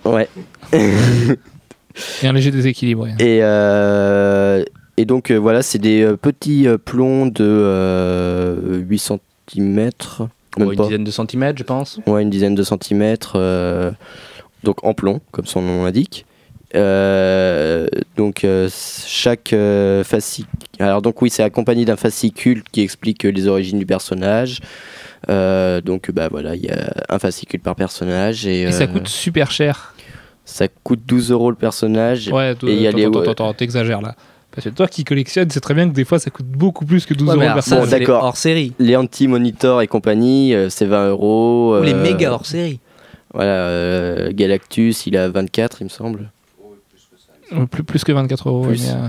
S3: Ouais.
S1: Il y a un léger déséquilibre. ouais.
S3: Et, et donc voilà, c'est des petits plombs de euh, 8 cm.
S2: Une dizaine de centimètres, je pense.
S3: Ouais, une dizaine de centimètres, euh, donc en plomb, comme son nom l'indique. Euh, donc euh, chaque fascicule. Alors donc oui, c'est accompagné d'un fascicule qui explique les origines du personnage. Donc bah voilà, il y a un fascicule par personnage et,
S1: Et ça coûte super cher.
S3: ça coûte 12 euros le personnage.
S1: Ouais,
S3: et il y a
S1: attends,
S3: les-
S1: attends, attends, attends, t'exagères là. Parce que toi qui collectionnes, c'est très bien que des fois ça coûte beaucoup plus que 12
S2: Ouais,
S1: euros personnage.
S3: Bon, d'accord.
S2: hors série.
S3: Les anti-monitors et compagnie, euh, c'est 20 euros.
S2: Ou les
S3: euh,
S2: méga hors série.
S3: Voilà, euh, Galactus, il a 24, il me semble.
S1: Plus, plus que 24 euros.
S3: Plus.
S1: mais, euh,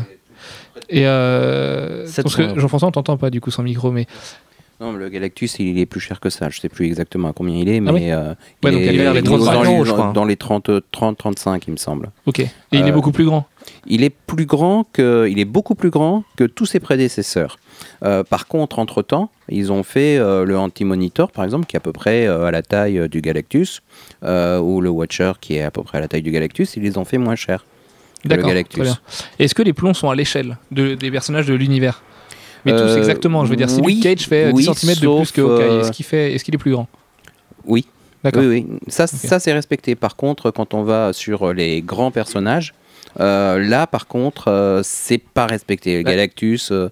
S1: Et euh,
S2: 700
S1: parce que
S2: euros.
S1: Jean-François, on t'entend pas du coup sans micro, mais
S4: Non, le Galactus, il est plus cher que ça. Je sais plus exactement à combien il est, mais
S1: Ah oui
S4: euh,
S1: Ouais,
S4: il
S1: donc
S4: est-
S1: il est vers les
S4: il est
S1: 35
S4: dans,
S2: euros, je crois.
S4: dans les 30, 30, 35, il me semble.
S1: ok. Et il est
S4: Euh,
S1: beaucoup plus grand.
S4: Il est plus grand que, il est beaucoup plus grand que tous ses prédécesseurs. Euh, par contre, entre temps, ils ont fait le Anti-Monitor, par exemple, qui est à peu près à la taille du Galactus, ou le Watcher, qui est à peu près à la taille du Galactus. Ils les ont fait moins cher. que le
S1: D'accord. Est-ce que les plombs sont à l'échelle de, des personnages de l'univers? Mais tous
S4: Euh,
S1: exactement. Je veux dire, si
S4: oui,
S1: Luke Cage fait euh, 10
S4: oui,
S1: cm de plus que Hawkeye,
S4: euh,
S1: est-ce qu'il fait, est-ce qu'il est plus grand?
S4: Oui.
S1: D'accord.
S4: Oui, oui. Ça, ça c'est respecté. Par contre, quand on va sur les grands personnages, euh, là, par contre, euh, c'est pas respecté. Le
S2: Ouais.
S4: Galactus euh,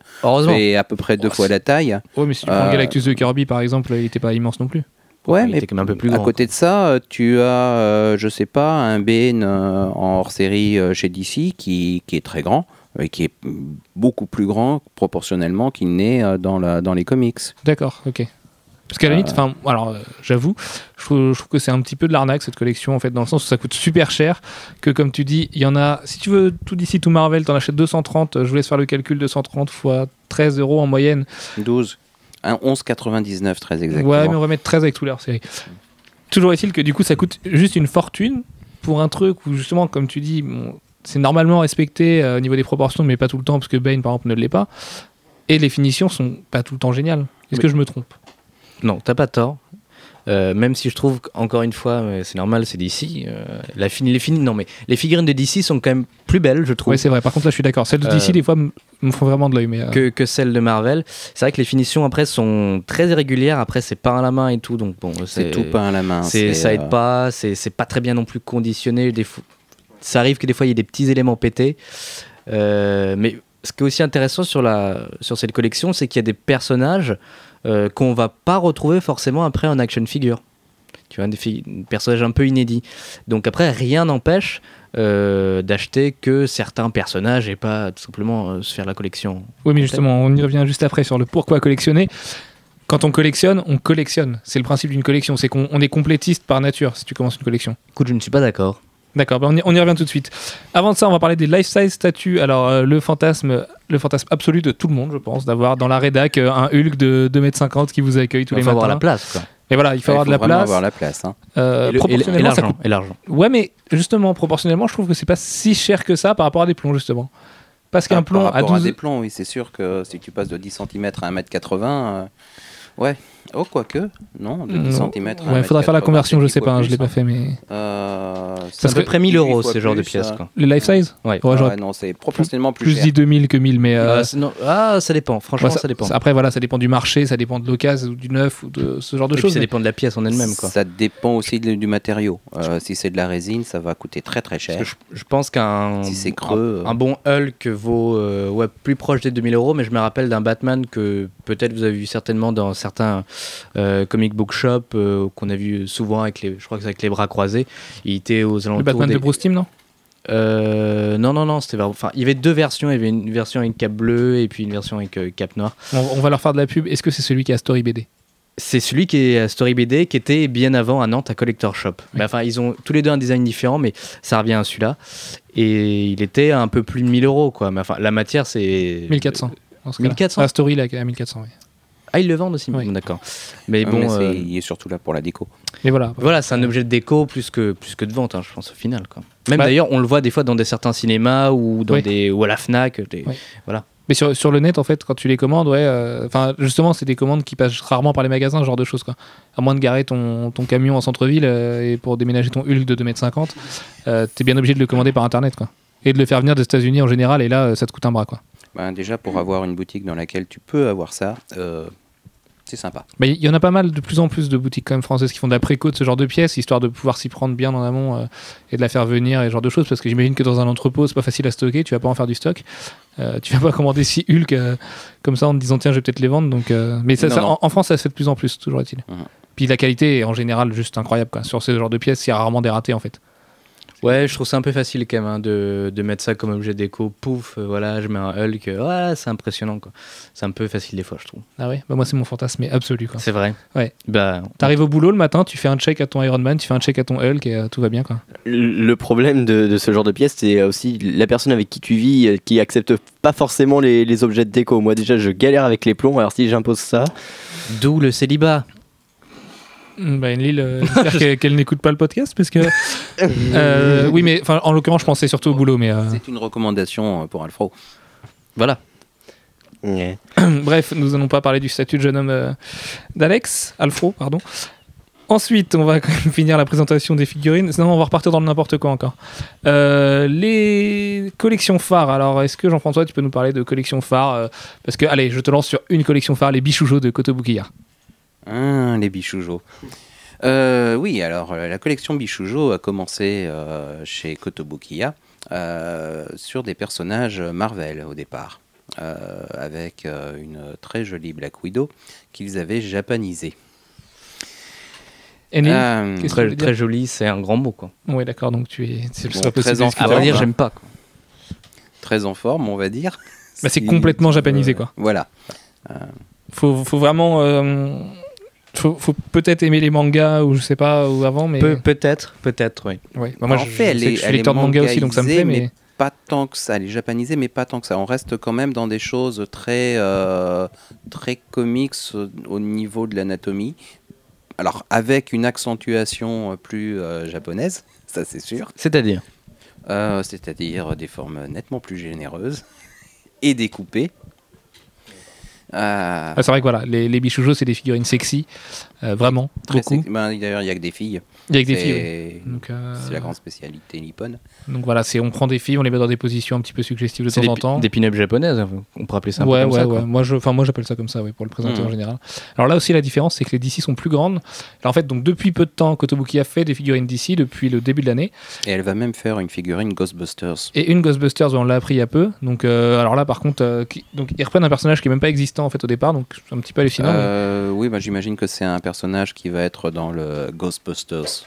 S4: fait à peu près deux
S1: Oh,
S4: fois la taille.
S1: Ouais, mais si tu prends
S4: Euh,
S1: le Galactus de Kirby par exemple, il était pas immense non plus.
S4: Ouais,
S2: il
S4: mais
S2: était quand même un peu plus
S4: à
S2: grand.
S4: côté de ça, euh, tu as, euh, je sais pas, un Bane euh, en hors série euh, chez DC qui, qui est très grand, qui est beaucoup plus grand proportionnellement qu'il n'est euh, dans, la, dans les comics.
S1: D'accord, ok. Parce qu'à la limite, enfin, alors euh, j'avoue, je trouve, je trouve que c'est un petit peu de l'arnaque cette collection en fait, dans le sens où ça coûte super cher. Que comme tu dis, il y en a. Si tu veux tout d'ici, tout Marvel, t'en achètes 230. euh, Je vous laisse faire le calcul 230 fois 13 euros en moyenne.
S4: 12. Un 11,99 très exactement.
S1: Ouais, mais on va mettre 13 avec tous leurs séries. Toujours est-il que du coup, ça coûte juste une fortune pour un truc où justement, comme tu dis, bon, c'est normalement respecté euh, au niveau des proportions, mais pas tout le temps, parce que Bane par exemple ne l'est pas. Et les finitions sont pas tout le temps géniales. Est-ce
S2: Oui.
S1: que je me trompe?
S2: Non, t'as pas tort. Euh, même si je trouve encore une fois, euh, c'est normal, c'est DC. euh, la fini, les fini, non mais les figurines de DC sont quand même plus belles, je trouve,
S1: Ouais, c'est vrai. Par contre, là, je suis d'accord. Celles de
S2: Euh,
S1: DC, des fois, me font vraiment de l'œil. Mais euh,
S2: que, que celles de Marvel. C'est vrai que les finitions après sont très irrégulières. Après, c'est peint à la main et tout, donc bon,
S4: C'est tout peint à la main.
S2: c'est- ça aide
S4: euh,
S2: pas. C'est c'est pas très bien non plus conditionné. Des fois, ça arrive que des fois il y ait des petits éléments pétés. Euh, mais ce qui est aussi intéressant sur, la, sur cette collection, c'est qu'il y a des personnages euh, qu'on va pas retrouver forcément après en action figure. Tu vois, des, des personnages un peu inédits. Donc après, rien n'empêche euh, d'acheter que certains personnages et pas tout simplement euh, se faire la collection.
S1: Oui, mais justement, on y revient juste après sur le pourquoi collectionner. Quand on collectionne, on collectionne. C'est le principe d'une collection. C'est qu'on on est complétiste par nature si tu commences une collection.
S2: Écoute, je ne suis pas d'accord.
S1: D'accord, ben on, y, on y revient tout de suite. Avant de ça, on va parler des life-size statues. Alors, euh, le fantasme le fantasme absolu de tout le monde, je pense, d'avoir dans la rédac euh, un Hulk de 2m50 qui vous accueille tous
S2: Il
S1: les
S2: faut
S1: matins.
S2: avoir la place. Quoi.
S1: Et voilà, il faut avoir de la place.
S4: avoir la place. hein.
S1: Euh,
S2: Et l'argent.
S1: coûte-
S2: Et l'argent.
S1: Ouais, mais justement, proportionnellement, je trouve que c'est pas si cher que ça par rapport à des plombs, justement. Parce qu'un
S4: Ah,
S1: plomb
S4: par
S1: à
S4: rapport
S1: 12
S4: des plombs, oui, c'est sûr que si tu passes de 10 cm à 1m80, euh, ouais. Oh, quoique, non, de 10
S1: Non.
S4: cm à
S1: Ouais, faudrait faire la
S4: 1m80,
S1: conversion, je sais pas, hein, je
S4: plus,
S1: l'ai pas
S4: hein.
S1: fait, mais.
S4: Euh,
S2: C'est à peu près 1000
S4: huit
S2: euros ce genre de pièces.
S4: euh,
S2: Quoi.
S1: Les life size
S2: Ouais.
S1: Ouais,
S4: Ah ouais, non, c'est proportionnellement plus,
S1: plus
S4: cher.
S1: dit 2000 que 1000, mais. euh,
S2: Ah, non, ah, ça dépend. Franchement, ça, dépend.
S1: Après, voilà, ça dépend du marché, ça dépend de l'occasion ou du neuf ou de ce genre de choses.
S2: ça dépend de la pièce en elle-même. Quoi.
S4: Ça dépend aussi de- du matériau. Euh, si c'est de la résine, ça va coûter très très cher.
S2: Je, je pense qu'un
S4: Si c'est creux,
S2: un,
S4: euh.
S2: un bon Hulk vaut euh, ouais, plus proche des 2000 euros, mais je me rappelle d'un Batman que peut-être vous avez vu certainement dans certains euh, comic book shops euh, qu'on a vu souvent avec les, je crois que avec les bras croisés. Il était aux alentours
S1: Le Batman
S2: des-
S1: de Bruce Timm, non?
S2: Euh, non, non, non, c'était enfin, il y avait deux versions. Il y avait une version avec cap bleu et puis une version avec euh, cap noir.
S1: on, on va leur faire de la pub. Est-ce que c'est celui qui a Story BD
S2: C'est celui qui est à Story BD qui était bien avant à Nantes à Collector Shop. Mais enfin, ils ont tous les deux un design différent, mais ça revient à celui-là. Et il était à un peu plus de 1000 euros, quoi. Mais enfin, la matière, c'est
S1: 1400. dans ce cas-là.
S2: 1400?
S1: Ah, Story, là, à 1400, oui.
S2: Ah, ils le vendent aussi
S1: Oui.
S2: Bon, D'accord. Mais
S4: Ah,
S2: bon,
S4: mais
S2: euh,
S4: il est surtout là pour la déco.
S1: Mais voilà.
S2: voilà, c'est un objet de déco plus que, plus que de vente, hein, je pense, au final. Quoi. Même
S1: Bah-
S2: d'ailleurs, on le voit des fois dans des certains cinémas ou, dans
S1: Oui.
S2: des, ou à la Fnac. des-
S1: Oui.
S2: Voilà.
S1: Mais sur, sur le net, en fait, quand tu les commandes, ouais, euh, enfin, justement, c'est des commandes qui passent rarement par les magasins, ce genre de choses, quoi. À moins de garer ton, ton camion en centre-ville euh, et pour déménager ton Hulk de 2m50, euh, t'es bien obligé de le commander par internet, quoi. Et de le faire venir des États-Unis en général, et là, euh, ça te coûte un bras, quoi.
S4: Ben, déjà, pour avoir une boutique dans laquelle tu peux avoir ça, euh, c'est sympa.
S1: Mais il y en a pas mal, de plus en plus de boutiques quand même françaises qui font de la préco de ce genre de pièces, histoire de pouvoir s'y prendre bien en amont euh, et de la faire venir et ce genre de choses, parce que j'imagine que dans un entrepôt, c'est pas facile à stocker, tu vas pas en faire du stock. Euh, tu vas pas commander 6 Hulk euh, comme ça en te disant tiens, je vais peut-être les vendre. Donc, Mais ça,
S4: Non,
S1: ça-
S4: non.
S1: En, en France, ça se fait de plus en plus, toujours est-il.
S4: Mhm.
S1: Puis la qualité est en général juste incroyable. Quoi. Sur ce genre de pièces, il y a rarement des ratés en fait.
S2: Ouais, je trouve ça un peu facile quand même hein, de, de mettre ça comme objet déco. Pouf, euh, voilà, je mets un Hulk. euh, ouais, c'est impressionnant. quoi. C'est un peu facile des fois, je trouve.
S1: Ah ouais? Bah Moi, c'est mon fantasme mais absolu. Quoi.
S2: C'est vrai.
S1: Ouais.
S2: Bah,
S1: T'arrives au boulot le matin, tu fais un check à ton Iron Man, tu fais un check à ton Hulk et euh, tout va bien. Quoi.
S3: Le problème de, de ce genre de pièce, c'est aussi la personne avec qui tu vis euh, qui accepte pas forcément les, les objets de déco. Moi, déjà, je galère avec les plombs, alors si j'impose ça.
S2: d'où le célibat.
S1: Mm, Bah, Enlil, euh, j'espère qu'elle- qu'elle n'écoute pas le podcast parce que. Euh, oui, mais en l'occurrence, je pensais surtout au boulot. Mais euh,
S4: C'est une recommandation euh, pour Alfro.
S2: Voilà.
S3: Ouais.
S1: bref, nous n'allons pas parler du statut de jeune homme euh, d'Alex, Alfro, pardon. Ensuite, on va quand même finir la présentation des figurines. Sinon, on va repartir dans le n'importe quoi encore. Euh, les collections phares. Alors, est-ce que Jean-François, tu peux nous parler de collections phares Parce que, allez, je te lance sur une collection phare, les Bichoujo de Kotobukiya.
S4: Ah, les bichoujo. Euh, oui, alors euh, la collection Bichoujo a commencé euh, chez Kotobukiya euh, sur des personnages Marvel au départ, euh, avec euh, une très jolie Black Widow qu'ils avaient Euh,
S1: tu
S2: Très, très joli, c'est un grand mot. Quoi.
S1: Oui, d'accord, donc tu es. C'est
S4: Bon,
S1: pas possible
S4: très en.
S2: À
S4: forme,
S2: vrai dire,
S4: hein.
S2: j'aime pas. quoi.
S4: très en forme, on va dire.
S1: Bah, c'est
S4: Si-
S1: complètement japanisé, quoi.
S4: Voilà.
S1: Faut, faut vraiment. Faut, faut peut-être aimer les mangas ou je sais pas, ou avant, mais.
S2: Pe- peut-être, peut-être, oui.
S1: Ouais. Bah, moi,
S4: En
S1: je,
S4: fait, elle
S1: je sais que
S4: est-
S1: je suis
S4: elle
S1: lecteur de manga aussi, donc ça me plaît, mais.
S4: Pas tant que ça, elle est japanisée, mais pas tant que ça. On reste quand même dans des choses très, euh, très comics au, au niveau de l'anatomie. Alors, avec une accentuation euh, plus euh, japonaise, ça c'est sûr.
S2: C'est-à-dire?
S4: Euh, C'est-à-dire des formes nettement plus généreuses et découpées. Euh,
S1: Ah, c'est vrai que voilà, les, les bichoujo, c'est des figurines sexy, euh, vraiment,
S4: très
S1: beaucoup.
S4: sexy. Ben, D'ailleurs, il n'y a que des filles.
S1: Il y a que des
S4: C'est-
S1: filles. oui. Euh,
S4: C'est la grande spécialité nippone.
S1: donc voilà, c'est on prend des filles, on les met dans des positions un petit peu suggestives de temps
S2: des,
S1: en temps.
S2: des pin-up japonaises, hein, on pourrait appeler ça un
S1: ouais,
S2: peu comme
S1: ouais,
S2: ça.
S1: ouais.
S2: quoi.
S1: Moi, je, enfin, moi, j'appelle ça comme ça, oui, pour le présenter en général. Alors là aussi, la différence, c'est que les DC sont plus grandes. Alors en fait, donc depuis peu de temps, Kotobuki a fait des figurines DC depuis le début de l'année.
S4: Et elle va même faire une figurine Ghostbusters.
S1: Et une Ghostbusters, on l'a appris il y a peu. Donc, euh, alors là, par contre, euh, qui- donc, ils reprennent un personnage qui est même pas existant en fait au départ, donc c'est un petit peu hallucinant. mais-
S4: oui, bah, j'imagine que c'est un personnage qui va être dans le Ghostbusters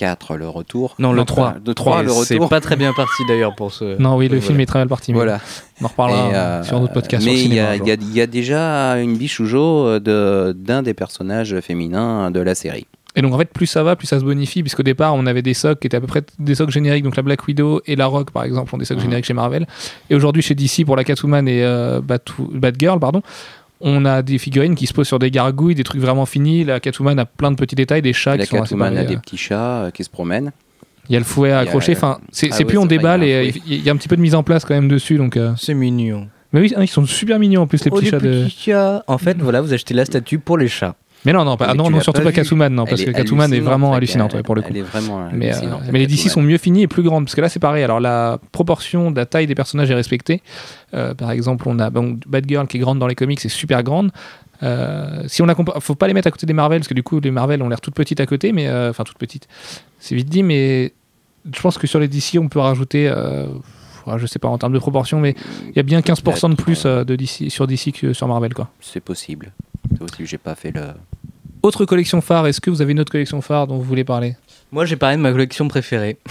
S4: 4, le retour.
S2: Non, le
S1: Non,
S2: 3.
S4: de 3, le
S2: C'est
S4: retour.
S2: pas très bien parti d'ailleurs pour ce.
S1: Non, oui, le
S2: Voilà.
S1: film est très mal parti.
S4: Voilà.
S1: On en reparlera euh, sur notre podcast.
S4: Mais
S1: sur le
S4: il y,
S1: cinéma,
S4: a- déjà une bichoujo de- d'un des personnages féminins de la série.
S1: Et donc en fait, plus ça va, plus ça se bonifie, puisqu'au départ, on avait des socs qui étaient à peu près des socs génériques. Donc la Black Widow et la Rock, par exemple, ont des socs
S4: Mhm.
S1: génériques chez Marvel. Et aujourd'hui, chez DC, pour la Catwoman et euh, Batgirl, pardon, on a des figurines qui se posent sur des gargouilles, des trucs vraiment finis. La Catwoman a plein de petits détails, des chats
S4: la
S1: qui sont assez
S4: Catwoman a des petits chats euh, qui se promènent.
S1: Il y a le fouet à
S4: Il y a-
S1: accrocher. Enfin, c'est
S4: Ah ouais,
S1: plus on déballe et il y a un petit peu de mise en place quand même dessus. Donc, euh.
S2: C'est mignon.
S1: Mais oui, hein, ils sont super mignons en plus, les
S2: Oh,
S1: petits
S2: les
S1: chats de.
S2: chats. En fait, voilà, vous achetez la statue pour les chats.
S1: Mais non, non, pas,
S4: Mais
S1: ah non, surtout
S4: pas.
S1: Catwoman, non, parce que Catwoman est vraiment hallucinante ouais, pour le coup.
S4: Elle est vraiment
S1: Mais, euh, mais les DC sont mieux finis et plus grandes parce que là c'est pareil. Alors la proportion de la taille des personnages est respectée. Euh, par exemple, on a bon, Batgirl qui est grande dans les comics, c'est super grande. Euh, si on la faut pas les mettre à côté des Marvel parce que du coup les Marvel ont l'air toutes petites à côté, mais euh, enfin toutes petites. C'est vite dit, mais je pense que sur les DC on peut rajouter, je sais pas en termes de proportion, mais il y a bien 15% de plus euh, de DC sur DC que sur Marvel quoi.
S4: C'est possible. C'est possible, j'ai pas fait le.
S1: Autre collection phare, est-ce que vous avez une autre collection phare dont vous voulez parler?
S2: Moi, j'ai parlé de ma collection préférée.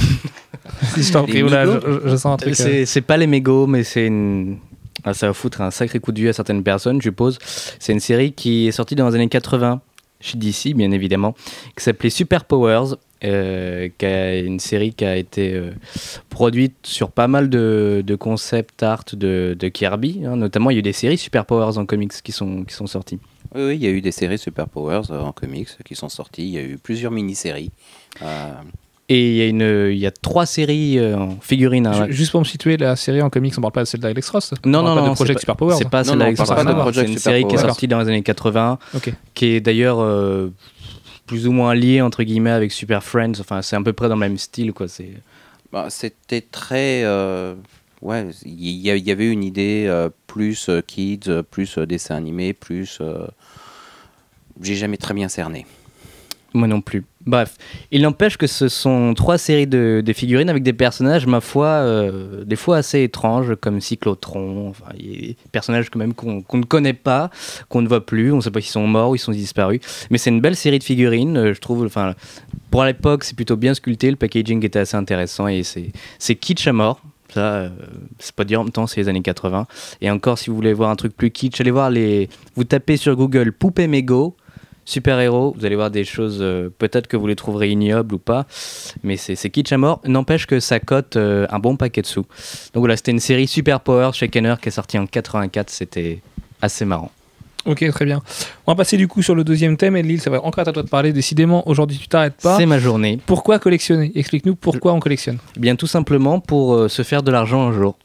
S1: Si je t'en prie, je, sens un truc. euh,
S2: C'est c'est pas les mégots, mais c'est une. Ah, ça va foutre un sacré coup de vieux à certaines personnes, je suppose. C'est une série qui est sortie dans les années 80, chez DC, bien évidemment, qui s'appelait Super Powers. Euh, qui a une série qui a été euh, produite sur pas mal de, de concept art de, de Kirby. hein. Notamment, il y a eu des séries Super Powers en comics qui sont, qui sont sorties.
S4: Oui, oui, il y a eu des séries Super Powers euh, en comics qui sont sorties. Il y a eu plusieurs mini-séries. Euh,
S2: Et il y a, une, il y a trois séries en figurines. hein.
S1: Ju- Juste pour me situer, la série en comics, on parle pas de celle d'Alex Ross?
S2: Non,
S1: on
S2: non,
S1: parle pas
S2: non,
S1: de Project
S2: c'est
S1: Super Powers.
S2: C'est pas
S4: Non,
S2: celle
S4: non,
S1: pas de
S2: C'est
S4: Project
S2: une série qui est sortie dans les années 80,
S1: Ok.
S2: qui est d'ailleurs euh, plus ou moins liée entre guillemets avec Super Friends. Enfin, c'est à peu près dans le même style, quoi. C'est
S4: bah, C'était très. euh, ouais, il y, avait une idée euh, plus euh, kids, plus dessin animé, plus. J'ai jamais très bien cerné.
S2: Moi non plus. Bref, il n'empêche que ce sont trois séries de, figurines avec des personnages, ma foi, euh, des fois assez étranges, comme Cyclotron. Enfin, des personnages quand même qu'on ne connaît pas, qu'on ne voit plus. On ne sait pas s'ils sont morts ou ils sont disparus. Mais c'est une belle série de figurines, euh, je trouve. Enfin, pour l'époque, c'est plutôt bien sculpté. Le packaging était assez intéressant et c'est c'est kitsch à mort. Ça, euh, c'est pas dire en même temps, c'est les années 80. Et encore, si vous voulez voir un truc plus kitsch, allez voir les. Vous tapez sur Google Poupée Mégo, super-héros, vous allez voir des choses, euh, peut-être que vous les trouverez ignobles ou pas, mais c'est kitsch à mort. N'empêche que ça cote euh, un bon paquet de sous. Donc voilà, c'était une série Super Power chez Kenner qui est sortie en 84, c'était assez marrant.
S1: Ok, très bien. On va passer du coup sur le deuxième thème. Et Lille, ça va encore à toi de parler. Décidément, aujourd'hui, tu t'arrêtes pas.
S2: C'est ma journée.
S1: Pourquoi collectionner? Explique-nous pourquoi on collectionne.
S2: Eh Bien tout simplement pour euh, se faire de l'argent un jour.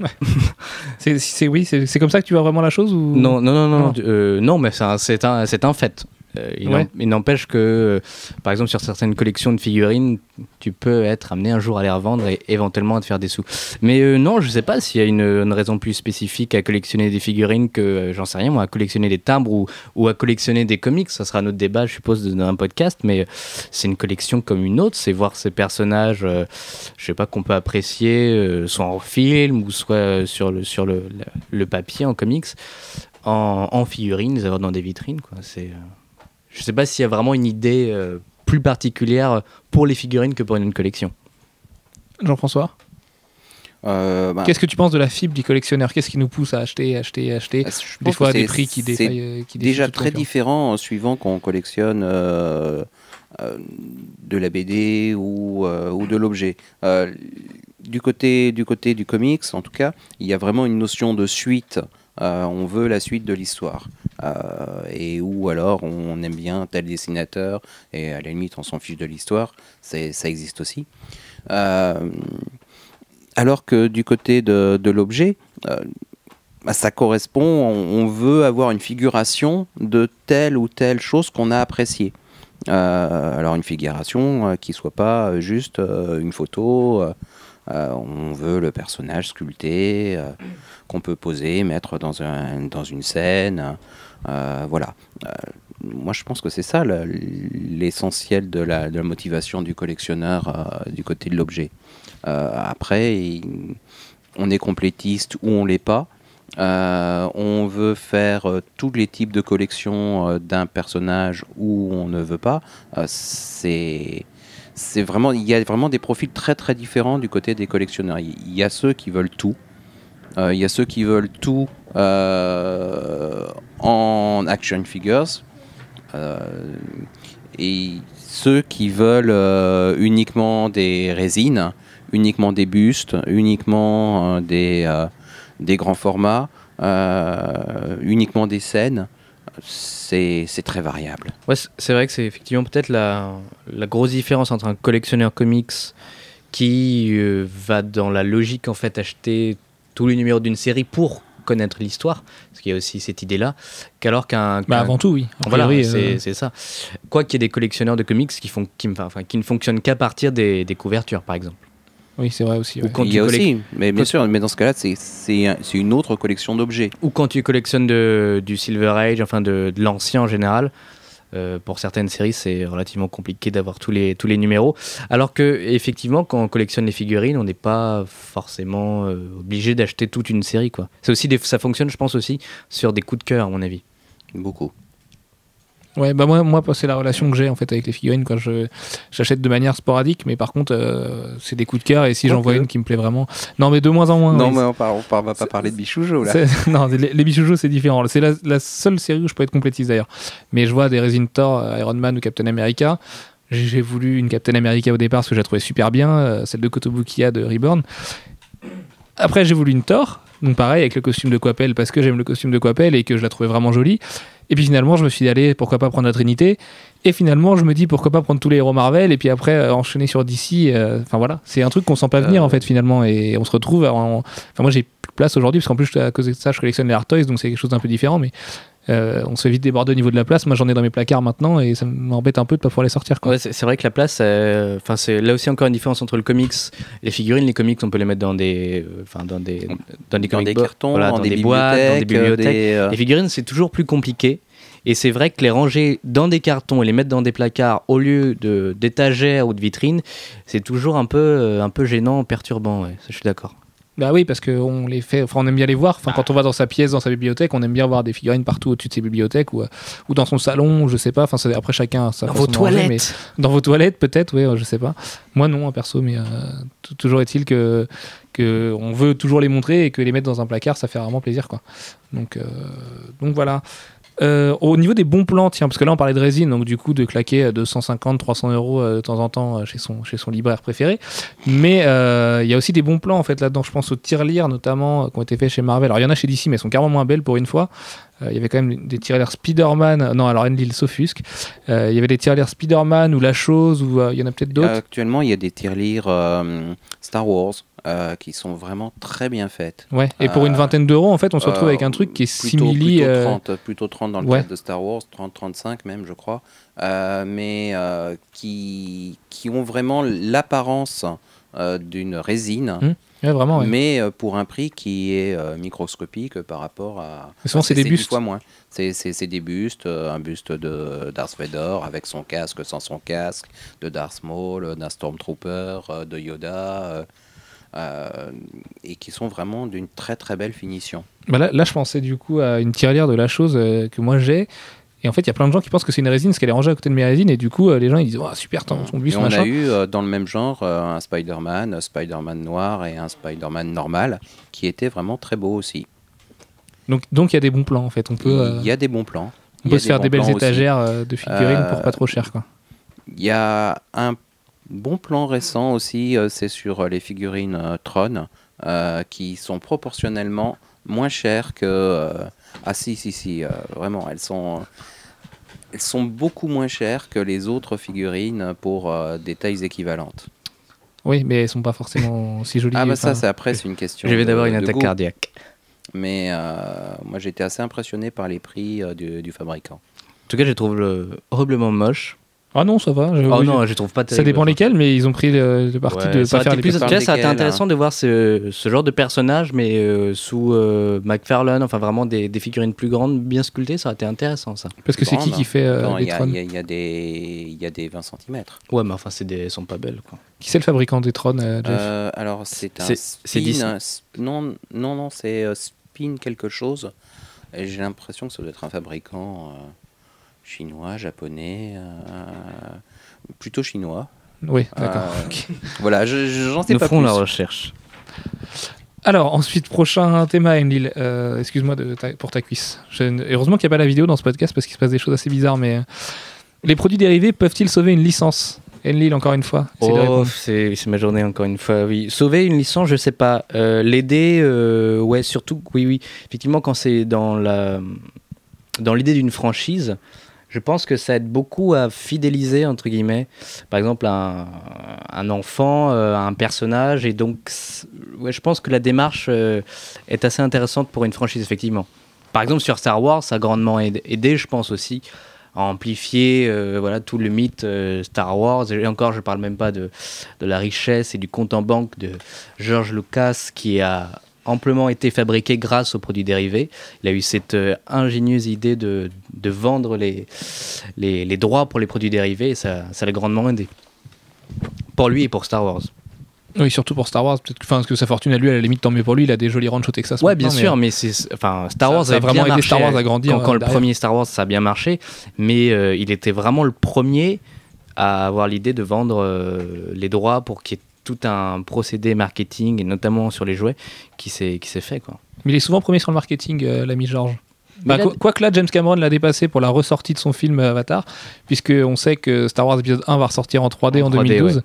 S1: C'est, oui, c'est, comme ça que tu vois vraiment la chose ou?
S2: Non, non, non, non,
S1: Non.
S2: euh, non, mais c'est un, un, c'est un fait. Euh, il
S1: Ouais.
S2: n'empêche que, euh, par exemple, sur certaines collections de figurines, tu peux être amené un jour à les revendre et éventuellement à te faire des sous. Mais euh, non, je sais pas s'il y a une, une raison plus spécifique à collectionner des figurines que, j'en sais rien, moi, à collectionner des timbres ou, ou à collectionner des comics. Ça sera notre débat, je suppose, dans un podcast, mais c'est une collection comme une autre. C'est voir ces personnages, je sais pas, qu'on peut apprécier, soit en film ou soit sur le, sur le, le- le papier en comics en, en figurines, les avoir dans des vitrines. Quoi. C'est, je sais pas s'il y a vraiment une idée euh, plus particulière pour les figurines que pour une collection.
S1: Jean-François
S4: Euh, bah,
S1: Qu'est-ce que tu penses de la fibre du collectionneur? Qu'est-ce qui nous pousse à acheter, acheter, acheter?
S4: Je
S1: Des fois, des prix qui défaillent. euh, qui
S4: déjà très
S1: confiance.
S4: différent suivant qu'on collectionne euh, euh, de la BD ou, euh, ou de l'objet. Euh, du, côté, du côté du comics, en tout cas, il y a vraiment une notion de suite. Euh, on veut la suite de l'histoire. Euh, et ou alors on aime bien tel dessinateur et à la limite on s'en fiche de l'histoire. Ça existe aussi. Euh, alors que du côté de, l'objet, bah, ça correspond, on, on veut avoir une figuration de telle ou telle chose qu'on a appréciée. Alors une figuration qui soit pas juste une photo, on veut le personnage sculpté, euh, qu'on peut poser, mettre dans, un, dans une scène, euh, voilà. Euh, moi je pense que c'est ça le- l'essentiel de la, motivation du collectionneur euh, du côté de l'objet. Euh, après, on est complétiste ou on l'est pas. Euh, on veut faire euh, tous les types de collections euh, d'un personnage ou on ne veut pas. Euh, c'est c'est vraiment il y a vraiment des profils très très différents du côté des collectionneurs. Il y a ceux qui veulent tout. Euh, il y a ceux qui veulent tout euh, en action figures. Euh, et ceux qui veulent euh, uniquement des résines, uniquement des bustes, uniquement euh, des, euh, des grands formats, euh, uniquement des scènes, c'est c'est très variable.
S2: Ouais, c'est vrai que c'est effectivement peut-être la, la grosse différence entre un collectionneur comics qui euh, va dans la logique en fait acheter tous les numéros d'une série pour connaître l'histoire, parce qu'il y a aussi cette idée-là, qu'alors qu'un.
S1: Bah, avant tout, oui.
S2: Voilà, c'est
S1: euh,
S2: c'est ça. Quoi qu'il y ait des collectionneurs de comics qui, font, qui, enfin, qui ne fonctionnent qu'à partir des, des couvertures, par exemple.
S1: Oui, c'est vrai aussi.
S2: Ou
S1: ouais.
S2: quand
S4: Il y a aussi, mais bien sûr, mais dans ce cas-là, c'est- c'est un- c'est une autre collection d'objets.
S2: Ou quand tu collectionnes de, du Silver Age, enfin de, de l'ancien en général. Euh, pour certaines séries, c'est relativement compliqué d'avoir tous les, tous les numéros. Alors que, effectivement, quand on collectionne les figurines, on n'est pas forcément euh, obligé d'acheter toute une série. quoi. C'est aussi des- ça fonctionne, je pense, aussi sur des coups de cœur, à mon avis.
S4: Beaucoup.
S1: Ouais, bah moi, moi c'est la relation que j'ai en fait avec les figurines quand je j'achète de manière sporadique, mais par contre euh, c'est des coups de cœur et si j'en vois une qui me plaît vraiment, non mais de moins en moins.
S4: non,
S1: oui.
S4: mais on, par- on par- va pas parler de Bichoujo là.
S1: Non, les, les Bichoujo, c'est différent. C'est la, la seule série où je peux être complétiste d'ailleurs. Mais je vois des Resin Thor, euh, Iron Man ou Captain America. J'ai j'ai voulu une Captain America au départ parce que je la trouvais super bien, euh, celle de Kotobukiya de Reborn. Après, j'ai voulu une Thor, donc pareil avec le costume de Coppel parce que j'aime le costume de Coppel et que je la trouvais vraiment jolie. Et puis finalement, je me suis dit, allez, pourquoi pas prendre la Trinité? Et finalement, je me dis, pourquoi pas prendre tous les héros Marvel et puis après euh, enchaîner sur DC. euh, Enfin voilà, c'est un truc qu'on sent pas venir
S4: Euh.
S1: en fait finalement. Et on se retrouve en. Enfin, moi, j'ai plus de place aujourd'hui parce qu'en plus, à cause de ça, je collectionne les Art Toys, donc c'est quelque chose d'un peu différent. Mais euh, on se fait vite déborder au niveau de la place. Moi, j'en ai dans mes placards maintenant et ça m'embête un peu de pas pouvoir les sortir. Quoi.
S2: Ouais, c'est vrai que la place, euh, enfin c'est là aussi encore une différence entre le comics les figurines. Les comics, on peut les mettre dans des, euh, enfin dans des, dans des
S4: Dans des cartons,
S2: voilà,
S4: dans,
S2: dans
S4: des,
S2: des boîtes, dans des bibliothèques.
S4: des, euh,
S2: Les figurines, c'est toujours plus compliqué. Et c'est vrai que les ranger dans des cartons et les mettre dans des placards au lieu de d'étagères ou de vitrines, c'est toujours un peu, un peu gênant, perturbant. Ouais, ça, je suis d'accord.
S1: Bah oui, parce qu'on les fait, enfin, on aime bien les voir. Enfin, quand on va dans sa pièce, dans sa bibliothèque, on aime bien voir des figurines partout au-dessus de ses bibliothèques ou, euh, ou dans son salon, je sais pas. Enfin, c'est- après chacun a sa
S2: Dans
S1: façon
S2: vos
S1: de ranger, mais-
S2: toilettes.
S1: Dans vos toilettes, peut-être, oui, je sais pas. Moi, non, hein, perso, mais euh, toujours est-il que, que on veut toujours les montrer et que les mettre dans un placard, ça fait vraiment plaisir, quoi. Donc, euh, donc voilà. Euh, au niveau des bons plans, tiens, parce que là on parlait de résine, donc du coup de claquer euh, 250, 300 euros euh, de temps en temps euh, chez son, chez son libraire préféré. Mais euh, il y a aussi des bons plans en fait là-dedans. Je pense aux tirelires notamment euh, qui ont été faits chez Marvel. Alors il y en a chez DC, mais elles sont carrément moins belles pour une fois. Euh, Il y avait quand même des tirelires Spider-Man. euh, Non, alors Enlil s'offusque. Euh, Il y avait des tirelires Spider-Man ou La Chose, ou euh, il y en a peut-être d'autres.
S4: Actuellement, il y a des tirelires euh, Star Wars euh, qui sont vraiment très bien faites.
S1: Ouais. Et pour une
S4: euh,
S1: vingtaine d'euros, en fait, on se retrouve
S4: Euh,
S1: avec un truc qui est
S4: plutôt,
S1: simili.
S4: plutôt
S1: euh,
S4: 30, plutôt 30 dans le
S1: ouais.
S4: cadre de Star Wars, 30-35 même, je crois, mais qui, qui ont vraiment l'apparence d'une résine,
S1: ouais, vraiment. ouais.
S4: mais pour un prix qui est microscopique par rapport à.
S1: Mais souvent, c'est des bustes.
S4: moins. C'est des bustes, un buste de Darth Vader avec son casque, sans son casque, de Darth Maul, d'un Stormtrooper, de Yoda. Euh, et qui sont vraiment d'une très très belle finition.
S1: Bah là, là, je pensais du coup à une tirelire de la chose euh, que moi j'ai. Et en fait, il y a plein de gens qui pensent que c'est une résine parce qu'elle est rangée à côté de mes résines. Et du coup, euh, les gens ils disent oh, super, ton,
S4: Et
S1: buste,
S4: on
S1: machin.
S4: a eu euh, dans le même genre euh, un Spider-Man, un Spider-Man noir et un Spider-Man normal qui étaient vraiment très beaux aussi.
S1: Donc, donc il y a des bons plans en fait. On peut,
S4: Il y a des bons plans.
S1: on peut se faire des belles
S4: aussi.
S1: étagères de figurines pour pas trop cher. Quoi.
S4: Il y a un bon plan récent aussi, euh, c'est sur euh, les figurines euh, Tron euh, qui sont proportionnellement moins chères que. euh, ah si, si, si, euh, vraiment, elles sont. Elles sont beaucoup moins chères que les autres figurines pour euh, des tailles équivalentes.
S1: Oui, mais elles sont pas forcément aussi jolies.
S4: Ah bah ça, c'est après, c'est une question.
S2: Je vais d'avoir une attaque
S4: goût.
S2: cardiaque.
S4: Mais euh, moi, j'étais assez impressionné par les prix euh, du, du fabricant.
S2: En tout cas, je les trouve horriblement moches.
S1: Ah non, ça va. je-
S2: Oh
S1: oui,
S2: non, je trouve pas
S1: ça dépend lesquels, mais ils ont pris le, le parti
S2: Ouais,
S1: de
S2: ça
S1: pas faire les
S2: plus, déjà, ça aurait été intéressant de voir ce, ce genre de personnage, mais euh, sous euh, McFarlane, enfin vraiment des, des figurines plus grandes, bien sculptées, ça aurait été intéressant ça.
S1: Parce que c'est qui qui fait euh,
S4: Non,
S1: les
S4: Il y, a-
S1: trônes
S4: il y a- y a des- il y a des 20 cm.
S2: Ouais, mais enfin, c'est des, elles sont pas belles quoi.
S1: Qui c'est le fabricant des trônes, euh, Jeff
S4: Euh, alors, c'est un
S2: C'est-
S4: un non, non, non, c'est euh, spin quelque chose. Et j'ai l'impression que ça doit être un fabricant euh, chinois, japonais, euh, plutôt chinois.
S1: Oui, d'accord.
S4: Euh,
S1: ok.
S4: Voilà, je- je- j'en sais
S2: Nous
S4: pas
S2: ferons
S4: plus.
S2: la recherche.
S1: Alors, ensuite, prochain thème Enlil. Euh, Excuse-moi pour ta cuisse. Je- Heureusement qu'il n'y a pas la vidéo dans ce podcast parce qu'il se passe des choses assez bizarres, mais. euh, Les produits dérivés peuvent-ils sauver une licence? Enlil, encore une fois.
S2: Oh, c'est ma journée encore une fois. Oui, sauver une licence, je sais pas. Euh, L'aider, euh, ouais, surtout, oui, oui. Effectivement, quand c'est dans la dans l'idée d'une franchise, je pense que ça aide beaucoup à fidéliser, entre guillemets, par exemple, un, enfant, euh, un personnage. Et donc, je pense que la démarche euh, est assez intéressante pour une franchise, effectivement. Par exemple, sur Star Wars, ça a grandement aidé, je pense aussi, à amplifier euh, voilà, tout le mythe Star Wars. Et encore, je ne parle même pas de, de la richesse et du compte en banque de George Lucas qui a amplement été fabriqué grâce aux produits dérivés. Il a eu cette euh, ingénieuse idée de, de vendre les, les, les droits pour les produits dérivés et ça, ça l'a grandement aidé. Pour lui et pour Star Wars.
S1: Oui, surtout pour Star Wars. Peut-être que, enfin, parce que sa fortune à lui, à la limite, tant mieux pour lui. Il a des jolis ranchs au Texas.
S2: Ouais, bien sûr,
S1: mais,
S2: mais c'est, enfin, Star Wars
S1: ça a vraiment aidé Star Wars à grandir,
S2: Quand, quand
S1: euh,
S2: le
S1: derrière.
S2: premier Star Wars, ça a bien marché, mais euh, il était vraiment le premier à avoir l'idée de vendre euh, les droits pour qu'il y ait tout un procédé marketing, et notamment sur les jouets, qui s'est, qui s'est fait. Quoi.
S1: mais il est souvent premier sur le marketing, euh, l'ami George.
S2: Mais
S1: Bah,
S2: là-
S1: quoi- Quoique là, James Cameron l'a dépassé pour la ressortie de son film euh, Avatar, puisqu'on sait que Star Wars épisode 1 va ressortir en 3D en,
S2: En 3D,
S1: 2012.
S2: ouais.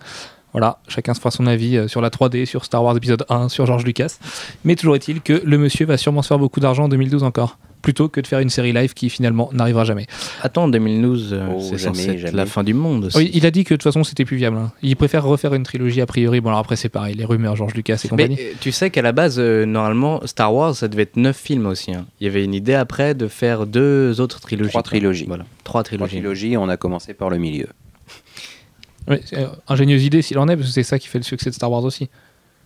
S1: Voilà, chacun se fera son avis euh, sur la 3D, sur Star Wars épisode 1, sur George Lucas. Mais toujours est-il que le monsieur va sûrement se faire beaucoup d'argent en 2012 encore, plutôt que de faire une série live qui finalement n'arrivera jamais.
S2: Attends, 2012, euh,
S4: Oh,
S2: c'est
S4: jamais,
S2: censé être
S4: jamais.
S2: la fin du monde. aussi.
S1: Oui, il a dit que de toute façon c'était plus viable. hein. Il préfère refaire une trilogie a priori. Bon alors après c'est pareil, les rumeurs George Lucas et compagnie.
S2: euh, tu sais qu'à la base, euh, normalement, Star Wars, ça devait être 9 films aussi. hein. Il y avait une idée après de faire deux autres trilogies.
S4: Trois trilogies.
S2: Voilà, trois
S4: Trois
S2: trilogies.
S4: trilogies, on a commencé par le milieu.
S1: C'est, euh, ingénieuse idée s'il en est, parce que c'est ça qui fait le succès de Star Wars aussi.